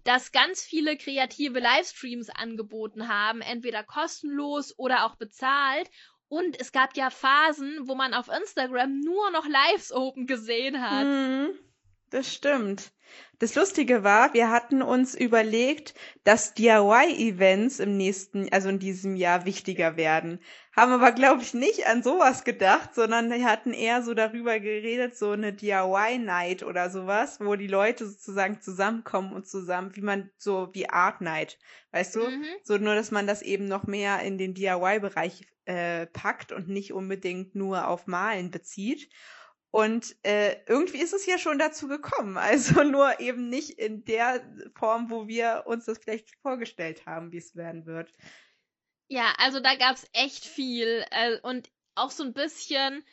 dass ganz viele kreative Livestreams angeboten haben, entweder kostenlos oder auch bezahlt. Und es gab ja Phasen, wo man auf Instagram nur noch Lives open gesehen hat. Mhm, das stimmt. Das Lustige war, wir hatten uns überlegt, dass DIY-Events im nächsten, also in diesem Jahr wichtiger werden. Haben aber, glaube ich, nicht an sowas gedacht, sondern wir hatten eher so darüber geredet, so eine DIY-Night oder sowas, wo die Leute sozusagen zusammenkommen und zusammen, wie man so wie Art Night, weißt du? Mhm. So nur, dass man das eben noch mehr in den DIY-Bereich äh, packt und nicht unbedingt nur auf Malen bezieht. Und äh, irgendwie ist es ja schon dazu gekommen. (laughs) Also nur eben nicht in der Form, wo wir uns das vielleicht vorgestellt haben, wie es werden wird. Ja, also da gab's echt viel. Äh, und auch so ein bisschen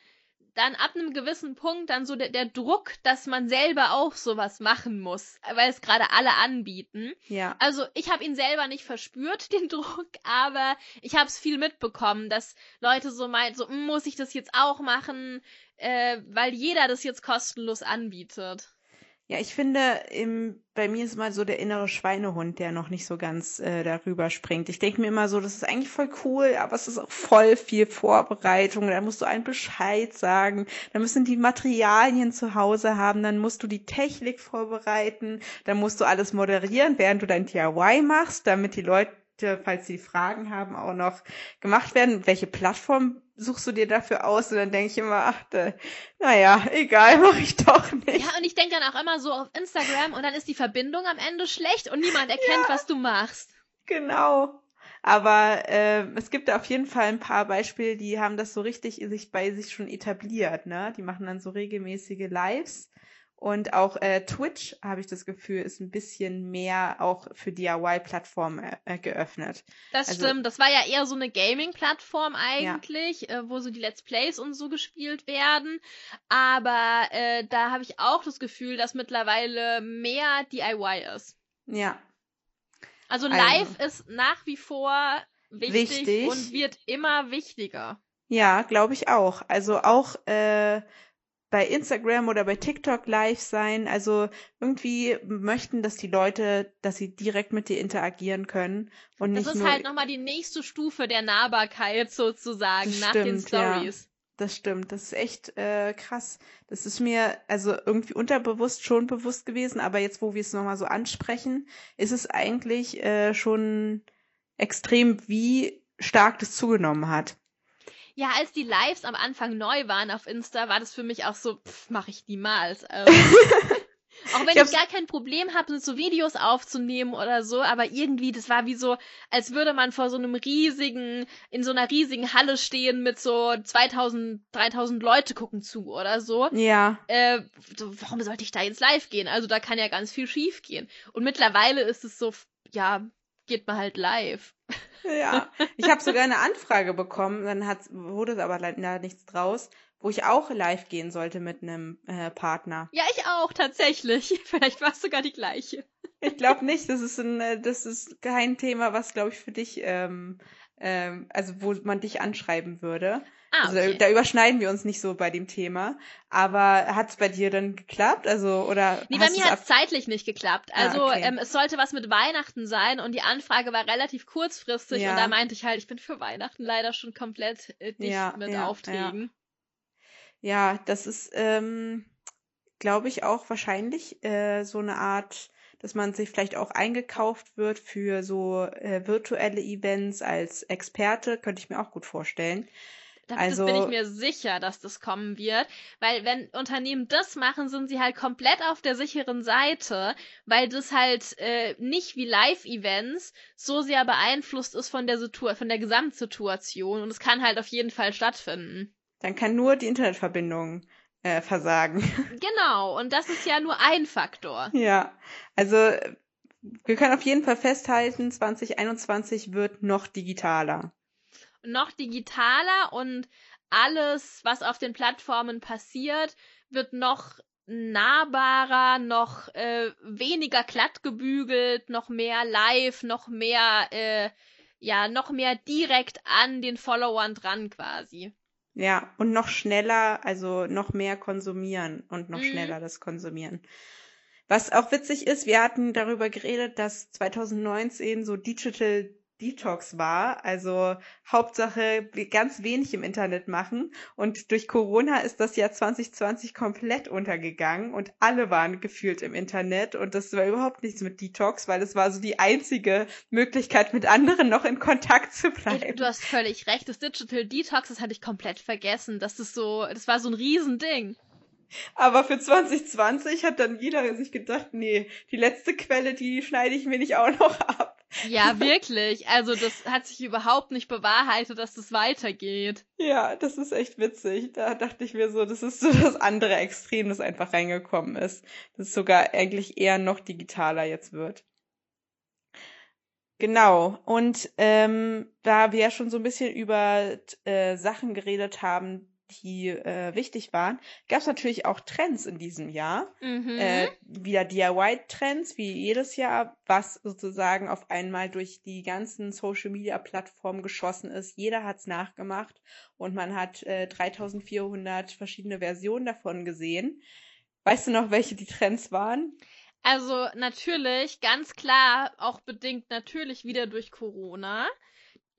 dann ab einem gewissen Punkt dann so der, der Druck, dass man selber auch sowas machen muss, weil es gerade alle anbieten. Ja. Also ich habe ihn selber nicht verspürt, (laughs) den Druck, aber ich habe es viel mitbekommen, dass Leute so meinen, so hm, muss ich das jetzt auch machen, äh, weil jeder das jetzt kostenlos anbietet. Ja, ich finde, im, bei mir ist mal so der innere Schweinehund, der noch nicht so ganz äh, darüber springt. Ich denke mir immer so, das ist eigentlich voll cool, aber es ist auch voll viel Vorbereitung. Da musst du einen Bescheid sagen, da müssen die Materialien zu Hause haben, dann musst du die Technik vorbereiten, dann musst du alles moderieren, während du dein DIY machst, damit die Leute falls sie Fragen haben, auch noch gemacht werden. Welche Plattform suchst du dir dafür aus? Und dann denke ich immer, ach, da, naja, egal, (laughs) mache ich doch nicht. Ja, und ich denke dann auch immer so auf Instagram und dann ist die Verbindung am Ende schlecht und niemand erkennt, ja, was du machst. Genau. Aber äh, es gibt da auf jeden Fall ein paar Beispiele, die haben das so richtig sich bei sich schon etabliert, ne? Die machen dann so regelmäßige Lives und auch äh, Twitch, habe ich das Gefühl, ist ein bisschen mehr auch für DIY-Plattformen äh, äh, geöffnet. Das also, stimmt. Das war ja eher so eine Gaming-Plattform eigentlich, ja. äh, wo so die Let's Plays und so gespielt werden. Aber äh, da habe ich auch das Gefühl, dass mittlerweile mehr DIY ist. Ja. Also live also, ist nach wie vor wichtig, wichtig. und wird immer wichtiger. Ja, glaube ich auch. Also auch äh, bei Instagram oder bei TikTok live sein. Also irgendwie möchten, dass die Leute, dass sie direkt mit dir interagieren können und das nicht ist nur halt nochmal die nächste Stufe der Nahbarkeit sozusagen nach stimmt, den Stories. Ja, das stimmt, das ist echt äh, krass. Das ist mir also irgendwie unterbewusst schon bewusst gewesen, aber jetzt, wo wir es nochmal so ansprechen, ist es eigentlich äh, schon extrem, wie stark das zugenommen hat. Ja, als die Lives am Anfang neu waren auf Insta, war das für mich auch so, pff, mach ich niemals. Ähm, (laughs) auch wenn ich, ich gar kein Problem habe, so Videos aufzunehmen oder so, aber irgendwie, das war wie so, als würde man vor so einem riesigen, in so einer riesigen Halle stehen mit so 2000, 3000 Leute gucken zu oder so. Ja. Äh, so, warum sollte ich da jetzt live gehen? Also da kann ja ganz viel schief gehen. Und mittlerweile ist es so, ja, geht man halt live. Ja, ich habe sogar eine Anfrage bekommen, dann hat, wurde es aber leider nichts draus, wo ich auch live gehen sollte mit einem äh, Partner. Ja, ich auch, tatsächlich. (laughs) Vielleicht war es sogar die gleiche. Ich glaube nicht, das ist ein, äh, das ist kein Thema, was, glaube ich, für dich, ähm, ähm, also wo man dich anschreiben würde. Ah, okay. Also da, überschneiden wir uns nicht so bei dem Thema. Aber hat es bei dir dann geklappt? Also, oder nee, bei mir hat es zeitlich nicht geklappt. Ah, also ah, okay. ähm, es sollte was mit Weihnachten sein und die Anfrage war relativ kurzfristig ja. und da meinte ich halt, ich bin für Weihnachten leider schon komplett äh, dicht ja, mit ja, Aufträgen. Ja. das ist, ähm, glaube ich, auch wahrscheinlich äh, so eine Art dass man sich vielleicht auch eingekauft wird für so äh, virtuelle Events als Experte, könnte ich mir auch gut vorstellen. Das also, bin ich mir sicher, dass das kommen wird, weil wenn Unternehmen das machen, sind sie halt komplett auf der sicheren Seite, weil das halt äh, nicht wie Live-Events so sehr beeinflusst ist von der Situ von der Gesamtsituation und es kann halt auf jeden Fall stattfinden. Dann kann nur die Internetverbindung äh, versagen. (laughs) Genau, und das ist ja nur ein Faktor. Ja, also wir können auf jeden Fall festhalten, 2021 wird noch digitaler noch digitaler und alles, was auf den Plattformen passiert, wird noch nahbarer, noch äh, weniger glatt gebügelt, noch mehr live, noch mehr, äh, ja, noch mehr direkt an den Followern dran quasi. Ja, und noch schneller, also noch mehr konsumieren und noch mhm. schneller das konsumieren. Was auch witzig ist, wir hatten darüber geredet, dass 2019 so Digital Detox war. Also Hauptsache ganz wenig im Internet machen. Und durch Corona ist das Jahr 2020 komplett untergegangen und alle waren gefühlt im Internet. Und das war überhaupt nichts mit Detox, weil es war so die einzige Möglichkeit, mit anderen noch in Kontakt zu bleiben. Du hast völlig recht. Das Digital Detox, das hatte ich komplett vergessen. Das ist so, das war so ein Riesending. Aber für 2020 hat dann jeder sich gedacht, nee, die letzte Quelle, die schneide ich mir nicht auch noch ab. Ja, wirklich. Also das hat sich überhaupt nicht bewahrheitet, dass das weitergeht. Ja, das ist echt witzig. Da dachte ich mir so, das ist so das andere Extrem, das einfach reingekommen ist. Das sogar eigentlich eher noch digitaler jetzt wird. Genau. Und ähm, da wir ja schon so ein bisschen über äh, Sachen geredet haben, die äh, wichtig waren, gab es natürlich auch Trends in diesem Jahr. Mhm. Äh, wieder DIY-Trends, wie jedes Jahr, was sozusagen auf einmal durch die ganzen Social-Media-Plattformen geschossen ist. Jeder hat es nachgemacht und man hat äh, 3400 verschiedene Versionen davon gesehen. Weißt du noch, welche die Trends waren? Also natürlich, ganz klar, auch bedingt natürlich wieder durch Corona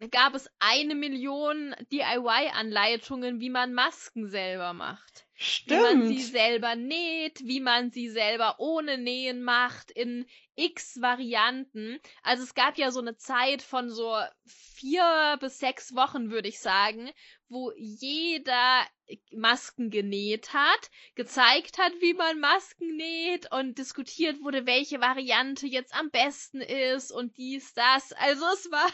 gab es eine Million DIY-Anleitungen, wie man Masken selber macht. Stimmt. Wie man sie selber näht, wie man sie selber ohne Nähen macht, in x Varianten. Also es gab ja so eine Zeit von so vier bis sechs Wochen, würde ich sagen, wo jeder Masken genäht hat, gezeigt hat, wie man Masken näht und diskutiert wurde, welche Variante jetzt am besten ist und dies, das. Also es war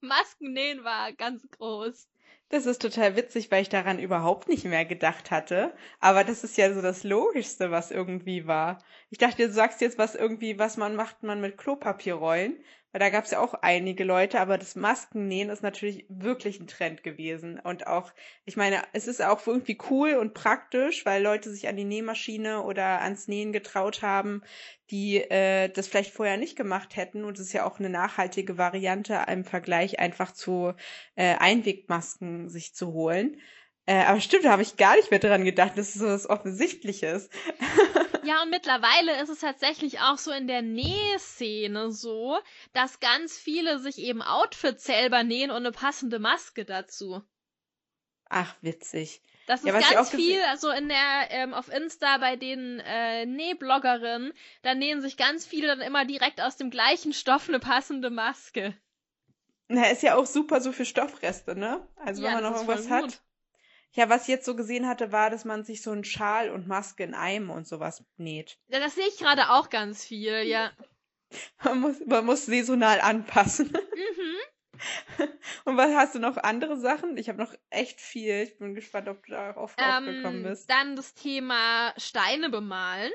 Maskennähen war ganz groß. Das ist total witzig, weil ich daran überhaupt nicht mehr gedacht hatte. Aber das ist ja so das Logischste, was irgendwie war. Ich dachte, du sagst jetzt, was irgendwie, was man macht man mit Klopapierrollen. Weil da gab es ja auch einige Leute, aber das Maskennähen ist natürlich wirklich ein Trend gewesen. Und auch, ich meine, es ist auch irgendwie cool und praktisch, weil Leute sich an die Nähmaschine oder ans Nähen getraut haben, die äh, das vielleicht vorher nicht gemacht hätten. Und es ist ja auch eine nachhaltige Variante im Vergleich einfach zu äh, Einwegmasken sich zu holen. Äh, aber stimmt, da habe ich gar nicht mehr dran gedacht, dass es so was Offensichtliches. (laughs) Ja, und mittlerweile ist es tatsächlich auch so in der Nähszene so, dass ganz viele sich eben Outfits selber nähen und eine passende Maske dazu. Ach, witzig. Das ist ja, ganz viel, also in der, ähm, auf Insta bei den äh, Nähbloggerinnen, da nähen sich ganz viele dann immer direkt aus dem gleichen Stoff eine passende Maske. Na, ist ja auch super so für Stoffreste, ne? Also ja, wenn man noch irgendwas hat. Ja, was ich jetzt so gesehen hatte, war, dass man sich so einen Schal und Maske in Eimen und sowas näht. Ja, das sehe ich gerade auch ganz viel, ja. (laughs) Man muss, man muss saisonal anpassen. (laughs) Mhm. Und was hast du noch andere Sachen? Ich habe noch echt viel. Ich bin gespannt, ob du darauf ähm, gekommen bist. Dann das Thema Steine bemalen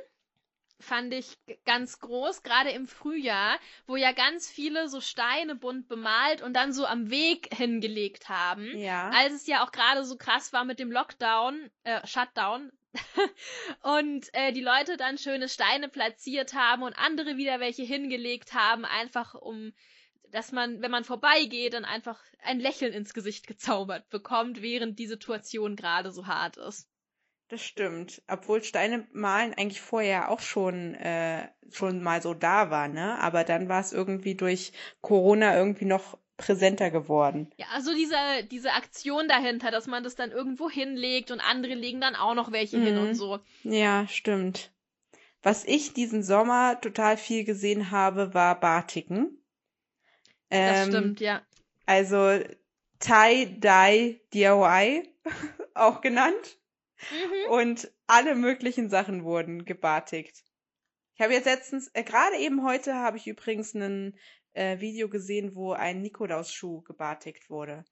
fand ich ganz groß, gerade im Frühjahr, wo ja ganz viele so Steine bunt bemalt und dann so am Weg hingelegt haben. Ja. Als es ja auch gerade so krass war mit dem Lockdown, äh, Shutdown. (laughs) und äh, die Leute dann schöne Steine platziert haben und andere wieder welche hingelegt haben, einfach um dass man, wenn man vorbeigeht, dann einfach ein Lächeln ins Gesicht gezaubert bekommt, während die Situation gerade so hart ist. Das stimmt. Obwohl Steine malen eigentlich vorher auch schon, äh, schon mal so da war, ne? Aber dann war es irgendwie durch Corona irgendwie noch präsenter geworden. Ja, also diese, diese Aktion dahinter, dass man das dann irgendwo hinlegt und andere legen dann auch noch welche mhm. hin und mhm. so. Ja, stimmt. Was ich diesen Sommer total viel gesehen habe, war Batiken. Ähm, das stimmt, ja. Also Tie-Dye DIY, (laughs) auch genannt. Mhm. Und alle möglichen Sachen wurden gebartigt. Ich habe jetzt letztens, äh, gerade eben heute habe ich übrigens ein äh, Video gesehen, wo ein Nikolausschuh gebartigt wurde.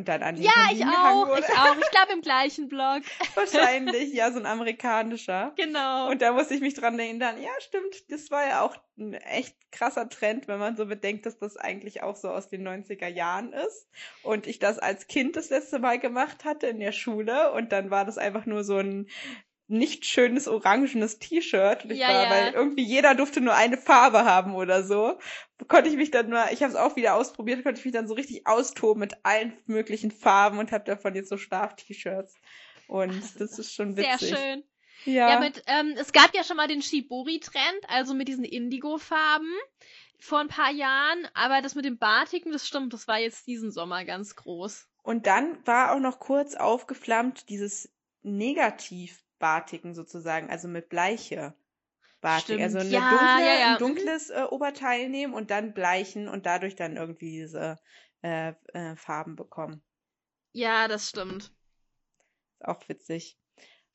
Und dann an die Ja, ich auch, wurde. ich auch. Ich glaube im gleichen Blog. (laughs) Wahrscheinlich, ja, so ein amerikanischer. Genau. Und da muss ich mich dran erinnern, ja, stimmt, das war ja auch ein echt krasser Trend, wenn man so bedenkt, dass das eigentlich auch so aus den 90er Jahren ist. Und ich das als Kind das letzte Mal gemacht hatte in der Schule. Und dann war das einfach nur so ein nicht schönes orangenes T-Shirt. Ja, war, ja. Weil irgendwie jeder durfte nur eine Farbe haben oder so. Konnte ich mich dann mal, ich habe es auch wieder ausprobiert, konnte ich mich dann so richtig austoben mit allen möglichen Farben und habe davon jetzt so Schlaf-T-Shirts. Und das, das ist schon witzig. Sehr schön. Ja, ja mit, ähm, es gab ja schon mal den Shibori-Trend, also mit diesen Indigo-Farben vor ein paar Jahren, aber das mit dem Batiken, das stimmt, das war jetzt diesen Sommer ganz groß. Und dann war auch noch kurz aufgeflammt dieses Negativ Batiken sozusagen, also mit Bleiche. Batik. Also eine ja, dunkle, ja, ja. ein dunkles äh, Oberteil nehmen und dann bleichen und dadurch dann irgendwie diese äh, äh, Farben bekommen. Ja, das stimmt. Ist auch witzig.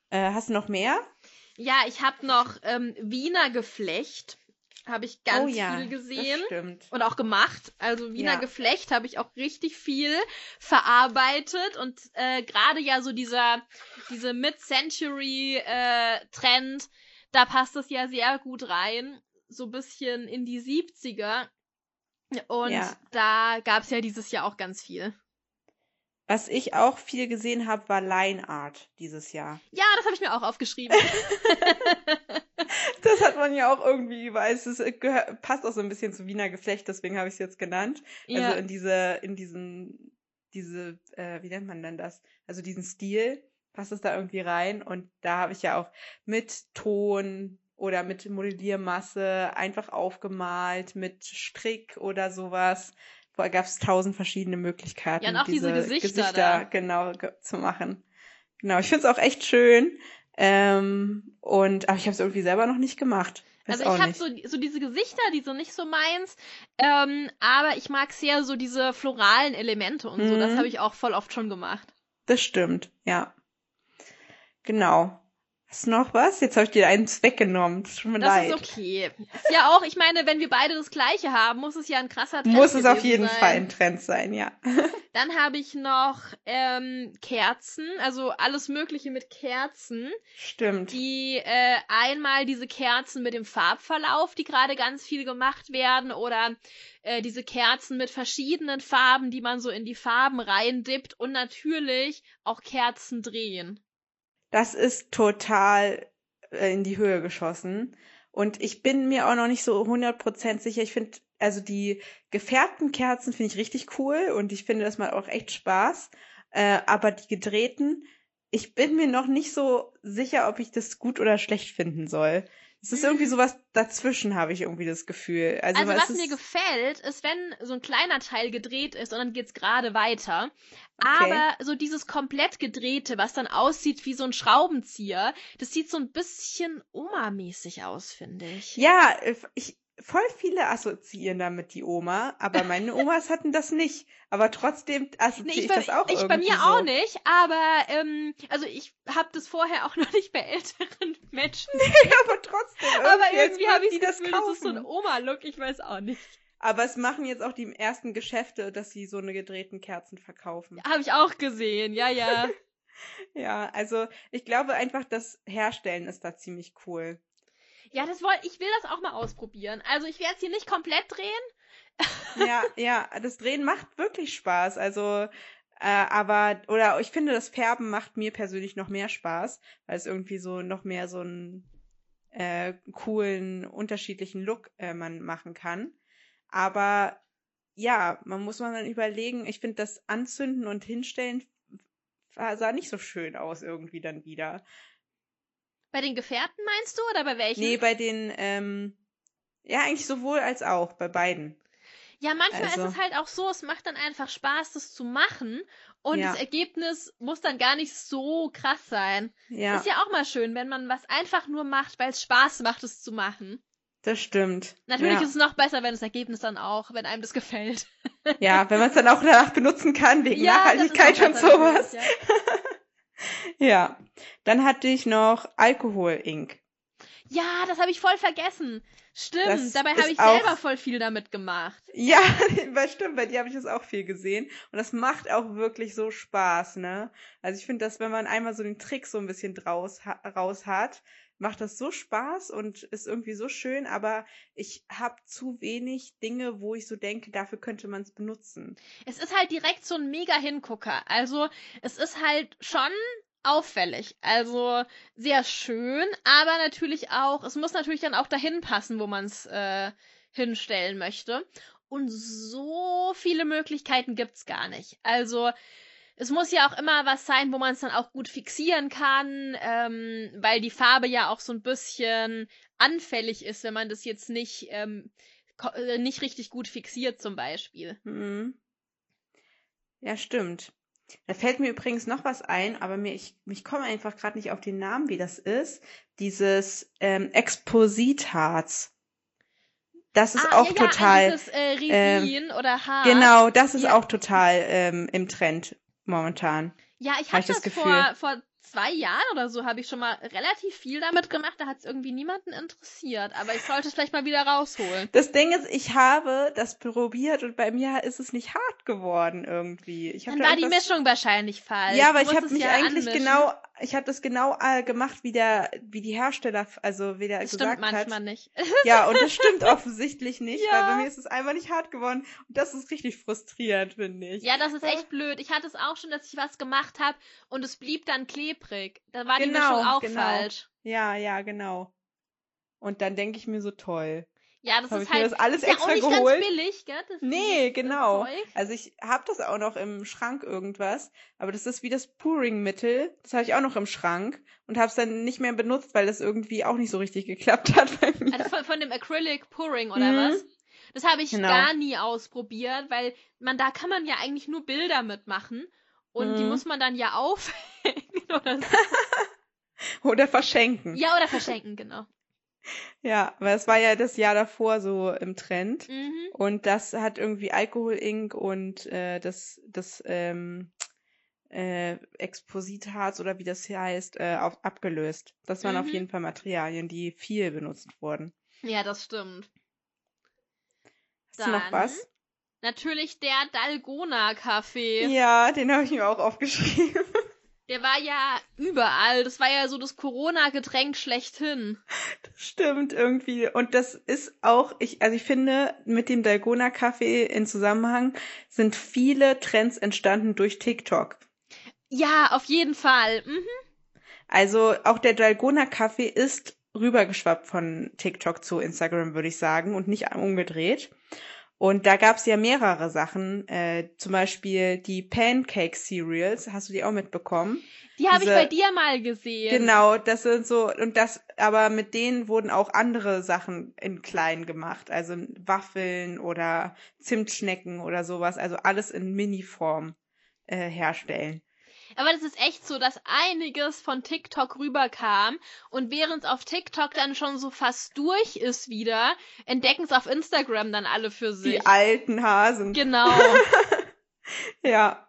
Äh, hast du noch mehr? Ja, ich habe noch ähm, Wiener Geflecht habe ich ganz oh ja, viel gesehen und auch gemacht. Also Wiener ja. Geflecht habe ich auch richtig viel verarbeitet und äh, gerade ja so dieser diese Mid-Century-Trend, äh, da passt es ja sehr gut rein, so bisschen in die 70er. Und ja. da gab es ja dieses Jahr auch ganz viel. Was ich auch viel gesehen habe, war Line Art dieses Jahr. Ja, das habe ich mir auch aufgeschrieben. (laughs) das hat man ja auch irgendwie überall. Es ist, passt auch so ein bisschen zu Wiener Geflecht, deswegen habe ich es jetzt genannt. Also ja. Also in diese, in diesen, diese, äh, wie nennt man denn das? Also diesen Stil passt es da irgendwie rein. Und da habe ich ja auch mit Ton oder mit Modelliermasse einfach aufgemalt, mit Strick oder sowas da gab es tausend verschiedene Möglichkeiten, ja, und auch diese, diese Gesichter, Gesichter genau zu machen. Genau, ich finde es auch echt schön. Ähm, und aber ich habe es irgendwie selber noch nicht gemacht. Weiß also ich habe so, so diese Gesichter, die so nicht so meins, ähm, aber ich mag sehr so diese floralen Elemente und mhm. so. Das mhm. habe ich auch voll oft schon gemacht. Das stimmt, ja. Genau. Du noch was? Jetzt habe ich dir eins weggenommen. Das tut mir das leid. Das ist okay. Ist ja auch, ich meine, wenn wir beide das gleiche haben, muss es ja ein krasser Trend Muss es auf jeden sein. Fall ein Trend sein, ja. (laughs) Dann habe ich noch ähm, Kerzen, also alles Mögliche mit Kerzen. Stimmt. Die äh, einmal diese Kerzen mit dem Farbverlauf, die gerade ganz viel gemacht werden, oder äh, diese Kerzen mit verschiedenen Farben, die man so in die Farben reindippt und natürlich auch Kerzen drehen das ist total äh, in die Höhe geschossen. Und ich bin mir auch noch nicht so 100% sicher. Ich finde, also die gefärbten Kerzen finde ich richtig cool und ich finde, das macht auch echt Spaß. Äh, aber die gedrehten, ich bin mir noch nicht so sicher, ob ich das gut oder schlecht finden soll. Es ist irgendwie sowas dazwischen, habe ich irgendwie das Gefühl. Also, also was, mir gefällt, ist, wenn so ein kleiner Teil gedreht ist und dann geht's gerade weiter. Okay. Aber so dieses komplett gedrehte, was dann aussieht wie so ein Schraubenzieher, das sieht so ein bisschen Oma-mäßig aus, finde ich. Ja, ich, voll viele assoziieren damit die Oma, aber meine Omas hatten das nicht. Aber trotzdem assoziiere nee, ich, ich das auch Ich bei mir so. auch nicht, aber ähm, also ich habe das vorher auch (laughs) noch nicht bei älteren Menschen. Nee, (laughs) aber trotzdem. Irgendwie aber irgendwie habe ich das Gefühl, das ist so ein Oma-Look, ich weiß auch nicht. Aber es machen jetzt auch die ersten Geschäfte, dass sie so eine gedrehten Kerzen verkaufen. Habe ich auch gesehen, ja, ja. (laughs) ja, also ich glaube einfach, das Herstellen ist da ziemlich cool. Ja, das wollte ich will das auch mal ausprobieren. Also ich werde es hier nicht komplett drehen. ja, ja, das Drehen macht wirklich Spaß. Also, äh, aber, oder ich finde, das Färben macht mir persönlich noch mehr Spaß, weil es irgendwie so noch mehr so einen äh, coolen, unterschiedlichen Look äh, man machen kann. Aber ja, man muss mal dann überlegen, ich finde das Anzünden und Hinstellen sah nicht so schön aus irgendwie dann wieder. Bei den Gefährten meinst du oder bei welchen? Nee, bei den, ähm, ja, eigentlich sowohl als auch, bei beiden. Ja, manchmal also. ist es halt auch so, es macht dann einfach Spaß, das zu machen. Und ja. das Ergebnis muss dann gar nicht so krass sein. Ja. Ist ja auch mal schön, wenn man was einfach nur macht, weil es Spaß macht, es zu machen. Das stimmt. Natürlich ja. ist es noch besser, wenn das Ergebnis dann auch, wenn einem das gefällt. Ja, wenn man es dann auch danach benutzen kann, wegen ja, Nachhaltigkeit und sowas. Ja. (laughs) ja. Dann hatte ich noch Alkohol Inc. Ja, das habe ich voll vergessen. Stimmt, das dabei habe ich auch... selber voll viel damit gemacht. Ja, (laughs) stimmt, bei dir habe ich das auch viel gesehen. Und das macht auch wirklich so Spaß, ne? Also ich finde, dass wenn man einmal so den Trick so ein bisschen draus, raus hat, macht das so Spaß und ist irgendwie so schön, aber ich habe zu wenig Dinge, wo ich so denke, dafür könnte man es benutzen. Es ist halt direkt so ein mega Hingucker. Also es ist halt schon auffällig. Also sehr schön, aber natürlich auch, es muss natürlich dann auch dahin passen, wo man es äh, hinstellen möchte. Und so viele Möglichkeiten gibt's gar nicht. Also es muss ja auch immer was sein, wo man es dann auch gut fixieren kann, ähm, weil die Farbe ja auch so ein bisschen anfällig ist, wenn man das jetzt nicht, ähm, äh, nicht richtig gut fixiert zum Beispiel. Mhm. Ja, stimmt. Da fällt mir übrigens noch was ein, aber mir, ich, ich komme einfach gerade nicht auf den Namen, wie das ist. Dieses ähm, Expositharz. Das ist ah, auch ja, total. Ja, dieses äh, Resin ähm, oder Harz. Genau, das ist ja. auch total ähm, im Trend momentan. Ja, ich hatte das, das vor, vor zwei Jahren oder so habe ich schon mal relativ viel damit gemacht. Da hat es irgendwie niemanden interessiert. Aber ich sollte es vielleicht mal wieder rausholen. Das Ding ist, ich habe das probiert und bei mir ist es nicht hart geworden irgendwie. Ich Dann da war die Mischung wahrscheinlich falsch. Ja, aber ich habe mich ja eigentlich anmischen. genau ich habe das genau äh, gemacht, wie der, wie die Hersteller, also wie der das gesagt stimmt manchmal nicht. Ja, und das stimmt (laughs) offensichtlich nicht, ja. weil bei mir ist es einfach nicht hart geworden. Und das ist richtig frustrierend, finde ich. Ja, das ist echt blöd. Ich hatte es auch schon, dass ich was gemacht habe und es blieb dann klebrig. Da war genau, die Mischung auch genau. falsch. Ja, ja, genau. Und dann denke ich mir so toll. Ja, das ist halt das alles ist extra ja auch nicht geholt. ganz billig, gell? Das nee, genau. Also ich habe das auch noch im Schrank irgendwas, aber das ist wie das Pouring-Mittel. Das habe ich auch noch im Schrank und habe es dann nicht mehr benutzt, weil das irgendwie auch nicht so richtig geklappt hat bei mir. Also von, von dem Acrylic Pouring oder mhm. was? Das habe ich genau. gar nie ausprobiert, weil man da kann man ja eigentlich nur Bilder mitmachen und mhm. die muss man dann ja aufhängen (laughs) oder so. (laughs) oder verschenken. Ja, oder verschenken, genau. Ja, aber es war ja das Jahr davor so im Trend. Mhm. Und das hat irgendwie Alkohol Inc. und äh, das, das ähm, äh, Expositharz oder wie das hier heißt, äh, auf, abgelöst. Das waren mhm. auf jeden Fall Materialien, die viel benutzt wurden. Ja, das stimmt. Hast Dann, du noch was? Natürlich der Dalgona-Kaffee. Ja, den habe ich mir auch aufgeschrieben. (laughs) Der war ja überall. Das war ja so das Corona-Getränk schlechthin. Das stimmt irgendwie. Und das ist auch, ich, also ich finde, mit dem Dalgona-Kaffee in Zusammenhang sind viele Trends entstanden durch TikTok. Ja, auf jeden Fall. Mhm. Also auch der Dalgona-Kaffee ist rübergeschwappt von TikTok zu Instagram, würde ich sagen, und nicht umgedreht. Und da gab's ja mehrere Sachen, äh, zum Beispiel die Pancake Cereals, hast du die auch mitbekommen? Die habe ich bei dir mal gesehen. Genau, das sind so, und das, aber mit denen wurden auch andere Sachen in klein gemacht, also Waffeln oder Zimtschnecken oder sowas, also alles in Mini-Form äh, herstellen. Aber das ist echt so, dass einiges von TikTok rüberkam und während es auf TikTok dann schon so fast durch ist wieder, entdecken es auf Instagram dann alle für sich. Die alten Hasen. Genau. (laughs) ja.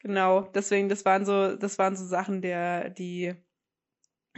Genau. Deswegen, das waren so, das waren so Sachen, der, die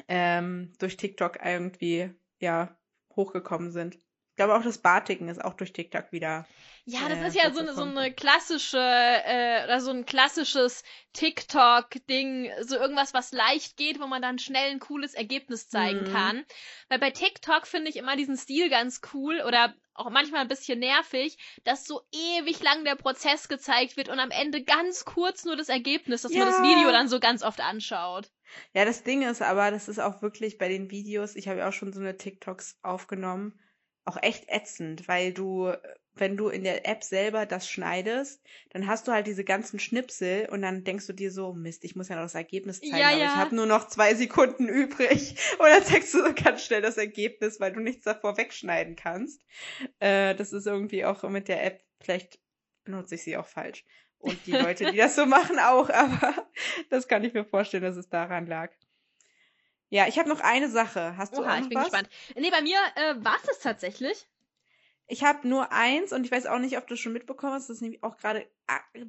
ähm, durch TikTok irgendwie ja hochgekommen sind glaube auch das Batiken ist auch durch TikTok wieder. Ja, das äh, ist ja so eine, so eine klassische, äh, oder so ein klassisches TikTok-Ding, so irgendwas, was leicht geht, wo man dann schnell ein cooles Ergebnis zeigen mhm. kann. Weil bei TikTok finde ich immer diesen Stil ganz cool oder auch manchmal ein bisschen nervig, dass so ewig lang der Prozess gezeigt wird und am Ende ganz kurz nur das Ergebnis, dass ja. man das Video dann so ganz oft anschaut. Ja, das Ding ist aber, das ist auch wirklich bei den Videos, ich habe ja auch schon so eine TikToks aufgenommen, auch echt ätzend, weil du, wenn du in der App selber das schneidest, dann hast du halt diese ganzen Schnipsel und dann denkst du dir so, Mist, ich muss ja noch das Ergebnis zeigen, ja, aber ja. ich habe nur noch zwei Sekunden übrig. (laughs) Und dann zeigst du so ganz schnell das Ergebnis, weil du nichts davor wegschneiden kannst. Äh, das ist irgendwie auch mit der App, vielleicht benutze ich sie auch falsch. Und die Leute, die das so (laughs) machen, auch, aber das kann ich mir vorstellen, dass es daran lag. Ja, ich habe noch eine Sache. Hast du Oha, ich bin was? gespannt. Nee, bei mir äh, war es tatsächlich. Ich habe nur eins und ich weiß auch nicht, ob du schon mitbekommen hast. Das ist nämlich auch gerade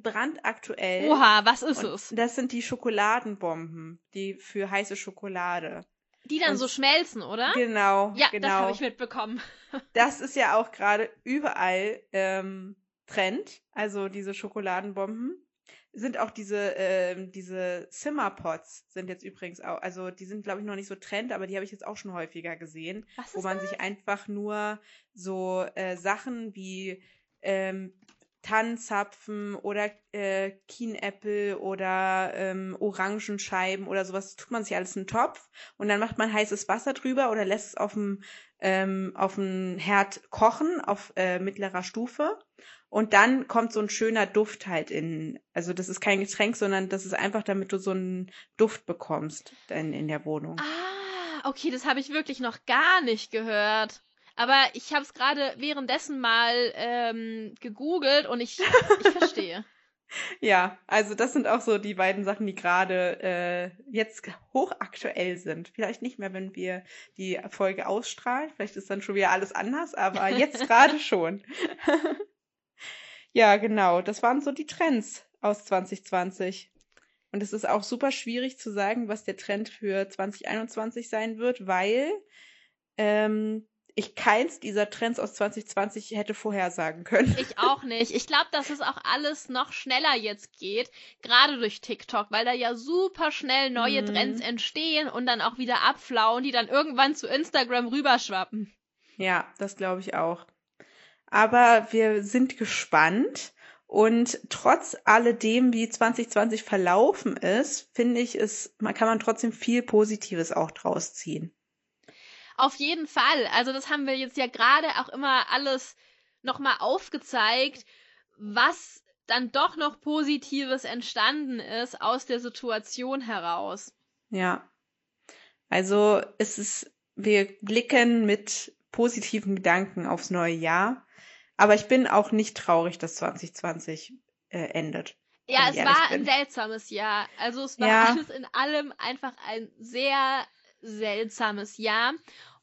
brandaktuell. Oha, was ist und es? Das sind die Schokoladenbomben, die für heiße Schokolade. Die dann und so schmelzen, oder? Genau. Ja, genau. das habe ich mitbekommen. (laughs) das ist ja auch gerade überall ähm, Trend, also diese Schokoladenbomben sind auch diese, äh, diese Zimmerpots sind jetzt übrigens auch, also die sind, glaube ich, noch nicht so Trend, aber die habe ich jetzt auch schon häufiger gesehen, wo man das? sich einfach nur so äh, Sachen wie ähm, Tannenzapfen oder äh, Kienäpfel oder ähm, Orangenscheiben oder sowas, tut man sich alles in einen Topf und dann macht man heißes Wasser drüber oder lässt es auf dem ähm, auf dem Herd kochen auf äh, mittlerer Stufe und dann kommt so ein schöner Duft halt in, also das ist kein Getränk, sondern das ist einfach, damit du so einen Duft bekommst in, in der Wohnung. Ah, okay, das habe ich wirklich noch gar nicht gehört. Aber ich habe es gerade währenddessen mal ähm, gegoogelt und ich, ich (laughs) verstehe. ja, also das sind auch so die beiden Sachen, die gerade äh, jetzt hochaktuell sind. Vielleicht nicht mehr, wenn wir die Folge ausstrahlen. Vielleicht ist dann schon wieder alles anders, aber jetzt (laughs) gerade schon. Ja, genau. Das waren so die Trends aus 2020. Und es ist auch super schwierig zu sagen, was der Trend für 2021 sein wird, weil ähm, ich keins dieser Trends aus 2020 hätte vorhersagen können. Ich auch (laughs) nicht. Ich glaube, dass es auch alles noch schneller jetzt geht, gerade durch TikTok, weil da ja super schnell neue mhm. Trends entstehen und dann auch wieder abflauen, die dann irgendwann zu Instagram rüberschwappen. Ja, das glaube ich auch. Aber wir sind gespannt. Und trotz alledem, wie 2020 verlaufen ist, finde ich, es, man kann man trotzdem viel Positives auch draus ziehen. Auf jeden Fall. Also das haben wir jetzt ja gerade auch immer alles nochmal aufgezeigt, was dann doch noch Positives entstanden ist aus der Situation heraus. Ja. Also es ist, wir blicken mit positiven Gedanken aufs neue Jahr. Aber ich bin auch nicht traurig, dass 2020 äh, endet. Ja, es war bin. ein seltsames Jahr. Also es war ja. alles in allem einfach ein sehr seltsames Jahr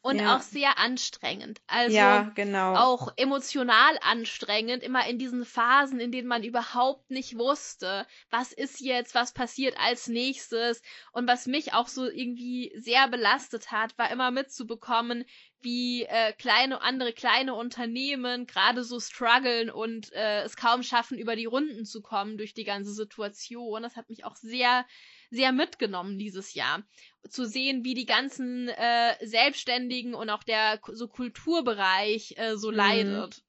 und ja. auch sehr anstrengend. Also ja, genau. auch emotional anstrengend, immer in diesen Phasen, in denen man überhaupt nicht wusste, was ist jetzt, was passiert als nächstes. Und was mich auch so irgendwie sehr belastet hat, war immer mitzubekommen, wie äh, kleine andere kleine Unternehmen gerade so strugglen und äh, es kaum schaffen, über die Runden zu kommen durch die ganze Situation. Das hat mich auch sehr sehr mitgenommen dieses Jahr. Zu sehen, wie die ganzen äh, Selbstständigen und auch der so Kulturbereich äh, so mhm. leidet.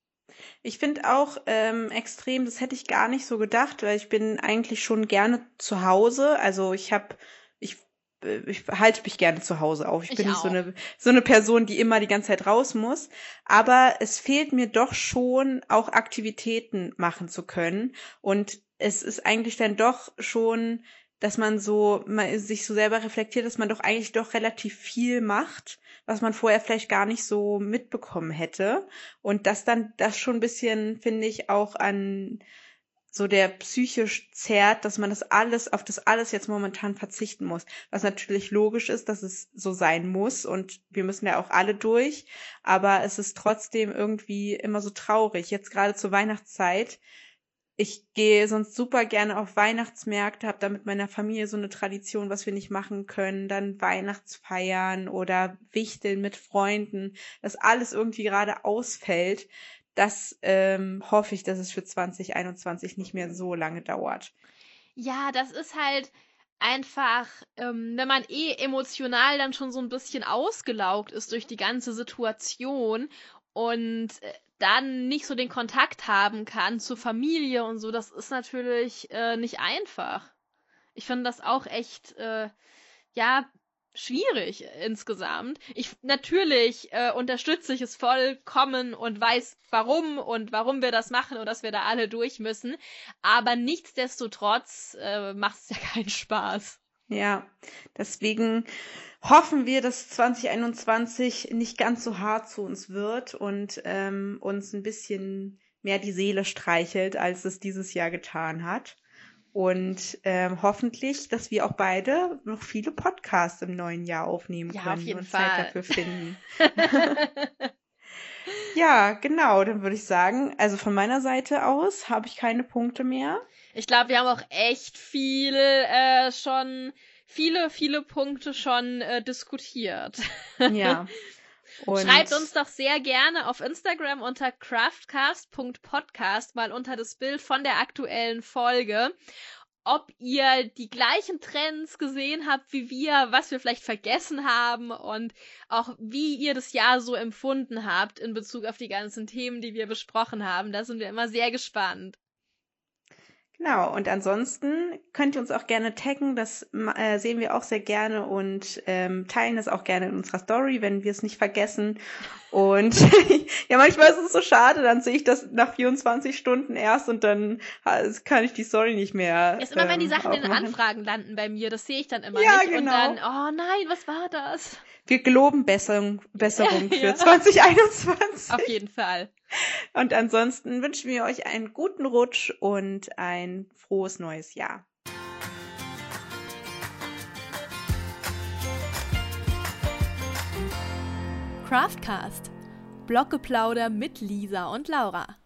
Ich finde auch ähm, extrem, das hätte ich gar nicht so gedacht, weil ich bin eigentlich schon gerne zu Hause. Also ich habe, ich, äh, ich halte mich gerne zu Hause auf. Ich, ich bin nicht so eine, so eine Person, die immer die ganze Zeit raus muss. Aber es fehlt mir doch schon, auch Aktivitäten machen zu können. Und es ist eigentlich dann doch schon dass man so man sich so selber reflektiert, dass man doch eigentlich doch relativ viel macht, was man vorher vielleicht gar nicht so mitbekommen hätte. Und das dann das schon ein bisschen, finde ich, auch an so der psychisch zerrt, dass man das alles, auf das alles jetzt momentan verzichten muss. Was natürlich logisch ist, dass es so sein muss und wir müssen ja auch alle durch. Aber es ist trotzdem irgendwie immer so traurig. Jetzt gerade zur Weihnachtszeit ich gehe sonst super gerne auf Weihnachtsmärkte, habe da mit meiner Familie so eine Tradition, was wir nicht machen können, dann Weihnachtsfeiern oder Wichteln mit Freunden, dass alles irgendwie gerade ausfällt. Das ähm, hoffe ich, dass es für 2021 nicht mehr so lange dauert. Ja, das ist halt einfach, ähm, wenn man eh emotional dann schon so ein bisschen ausgelaugt ist durch die ganze Situation und äh, dann nicht so den Kontakt haben kann zur Familie und so, das ist natürlich äh, nicht einfach. Ich finde das auch echt, äh, ja, schwierig insgesamt. Ich natürlich äh, unterstütze ich es vollkommen und weiß warum und warum wir das machen und dass wir da alle durch müssen. Aber nichtsdestotrotz äh, macht es ja (laughs) keinen Spaß. Ja, deswegen hoffen wir, dass 2021 nicht ganz so hart zu uns wird und ähm, uns ein bisschen mehr die Seele streichelt, als es dieses Jahr getan hat. Und ähm, hoffentlich, dass wir auch beide noch viele Podcasts im neuen Jahr aufnehmen ja, können und Fall. Zeit dafür finden. (laughs) ja, genau, dann würde ich sagen, also von meiner Seite aus habe ich keine Punkte mehr. Ich glaube, wir haben auch echt viel äh, schon viele, viele Punkte schon äh, diskutiert. Ja. (laughs) Und Schreibt uns doch sehr gerne auf Instagram unter craftcast.podcast mal unter das Bild von der aktuellen Folge, ob ihr die gleichen Trends gesehen habt wie wir, was wir vielleicht vergessen haben und auch wie ihr das Jahr so empfunden habt in Bezug auf die ganzen Themen, die wir besprochen haben. Da sind wir immer sehr gespannt. Genau, und ansonsten könnt ihr uns auch gerne taggen, das äh, sehen wir auch sehr gerne und ähm, teilen das auch gerne in unserer Story, wenn wir es nicht vergessen. Und (laughs) ja, manchmal ist es so schade, dann sehe ich das nach 24 Stunden erst und dann kann ich die Story nicht mehr. Ist immer, ähm, wenn die ähm, Sachen aufmachen. in den Anfragen landen bei mir, das sehe ich dann immer ja, nicht. Genau. Und dann, oh nein, was war das? Wir geloben Besserung, (laughs) Besserung für ja. 2021. Auf jeden Fall. Und ansonsten wünschen wir euch einen guten Rutsch und ein frohes neues Jahr. Craftcast. Bloggeplauder mit Lisa und Laura.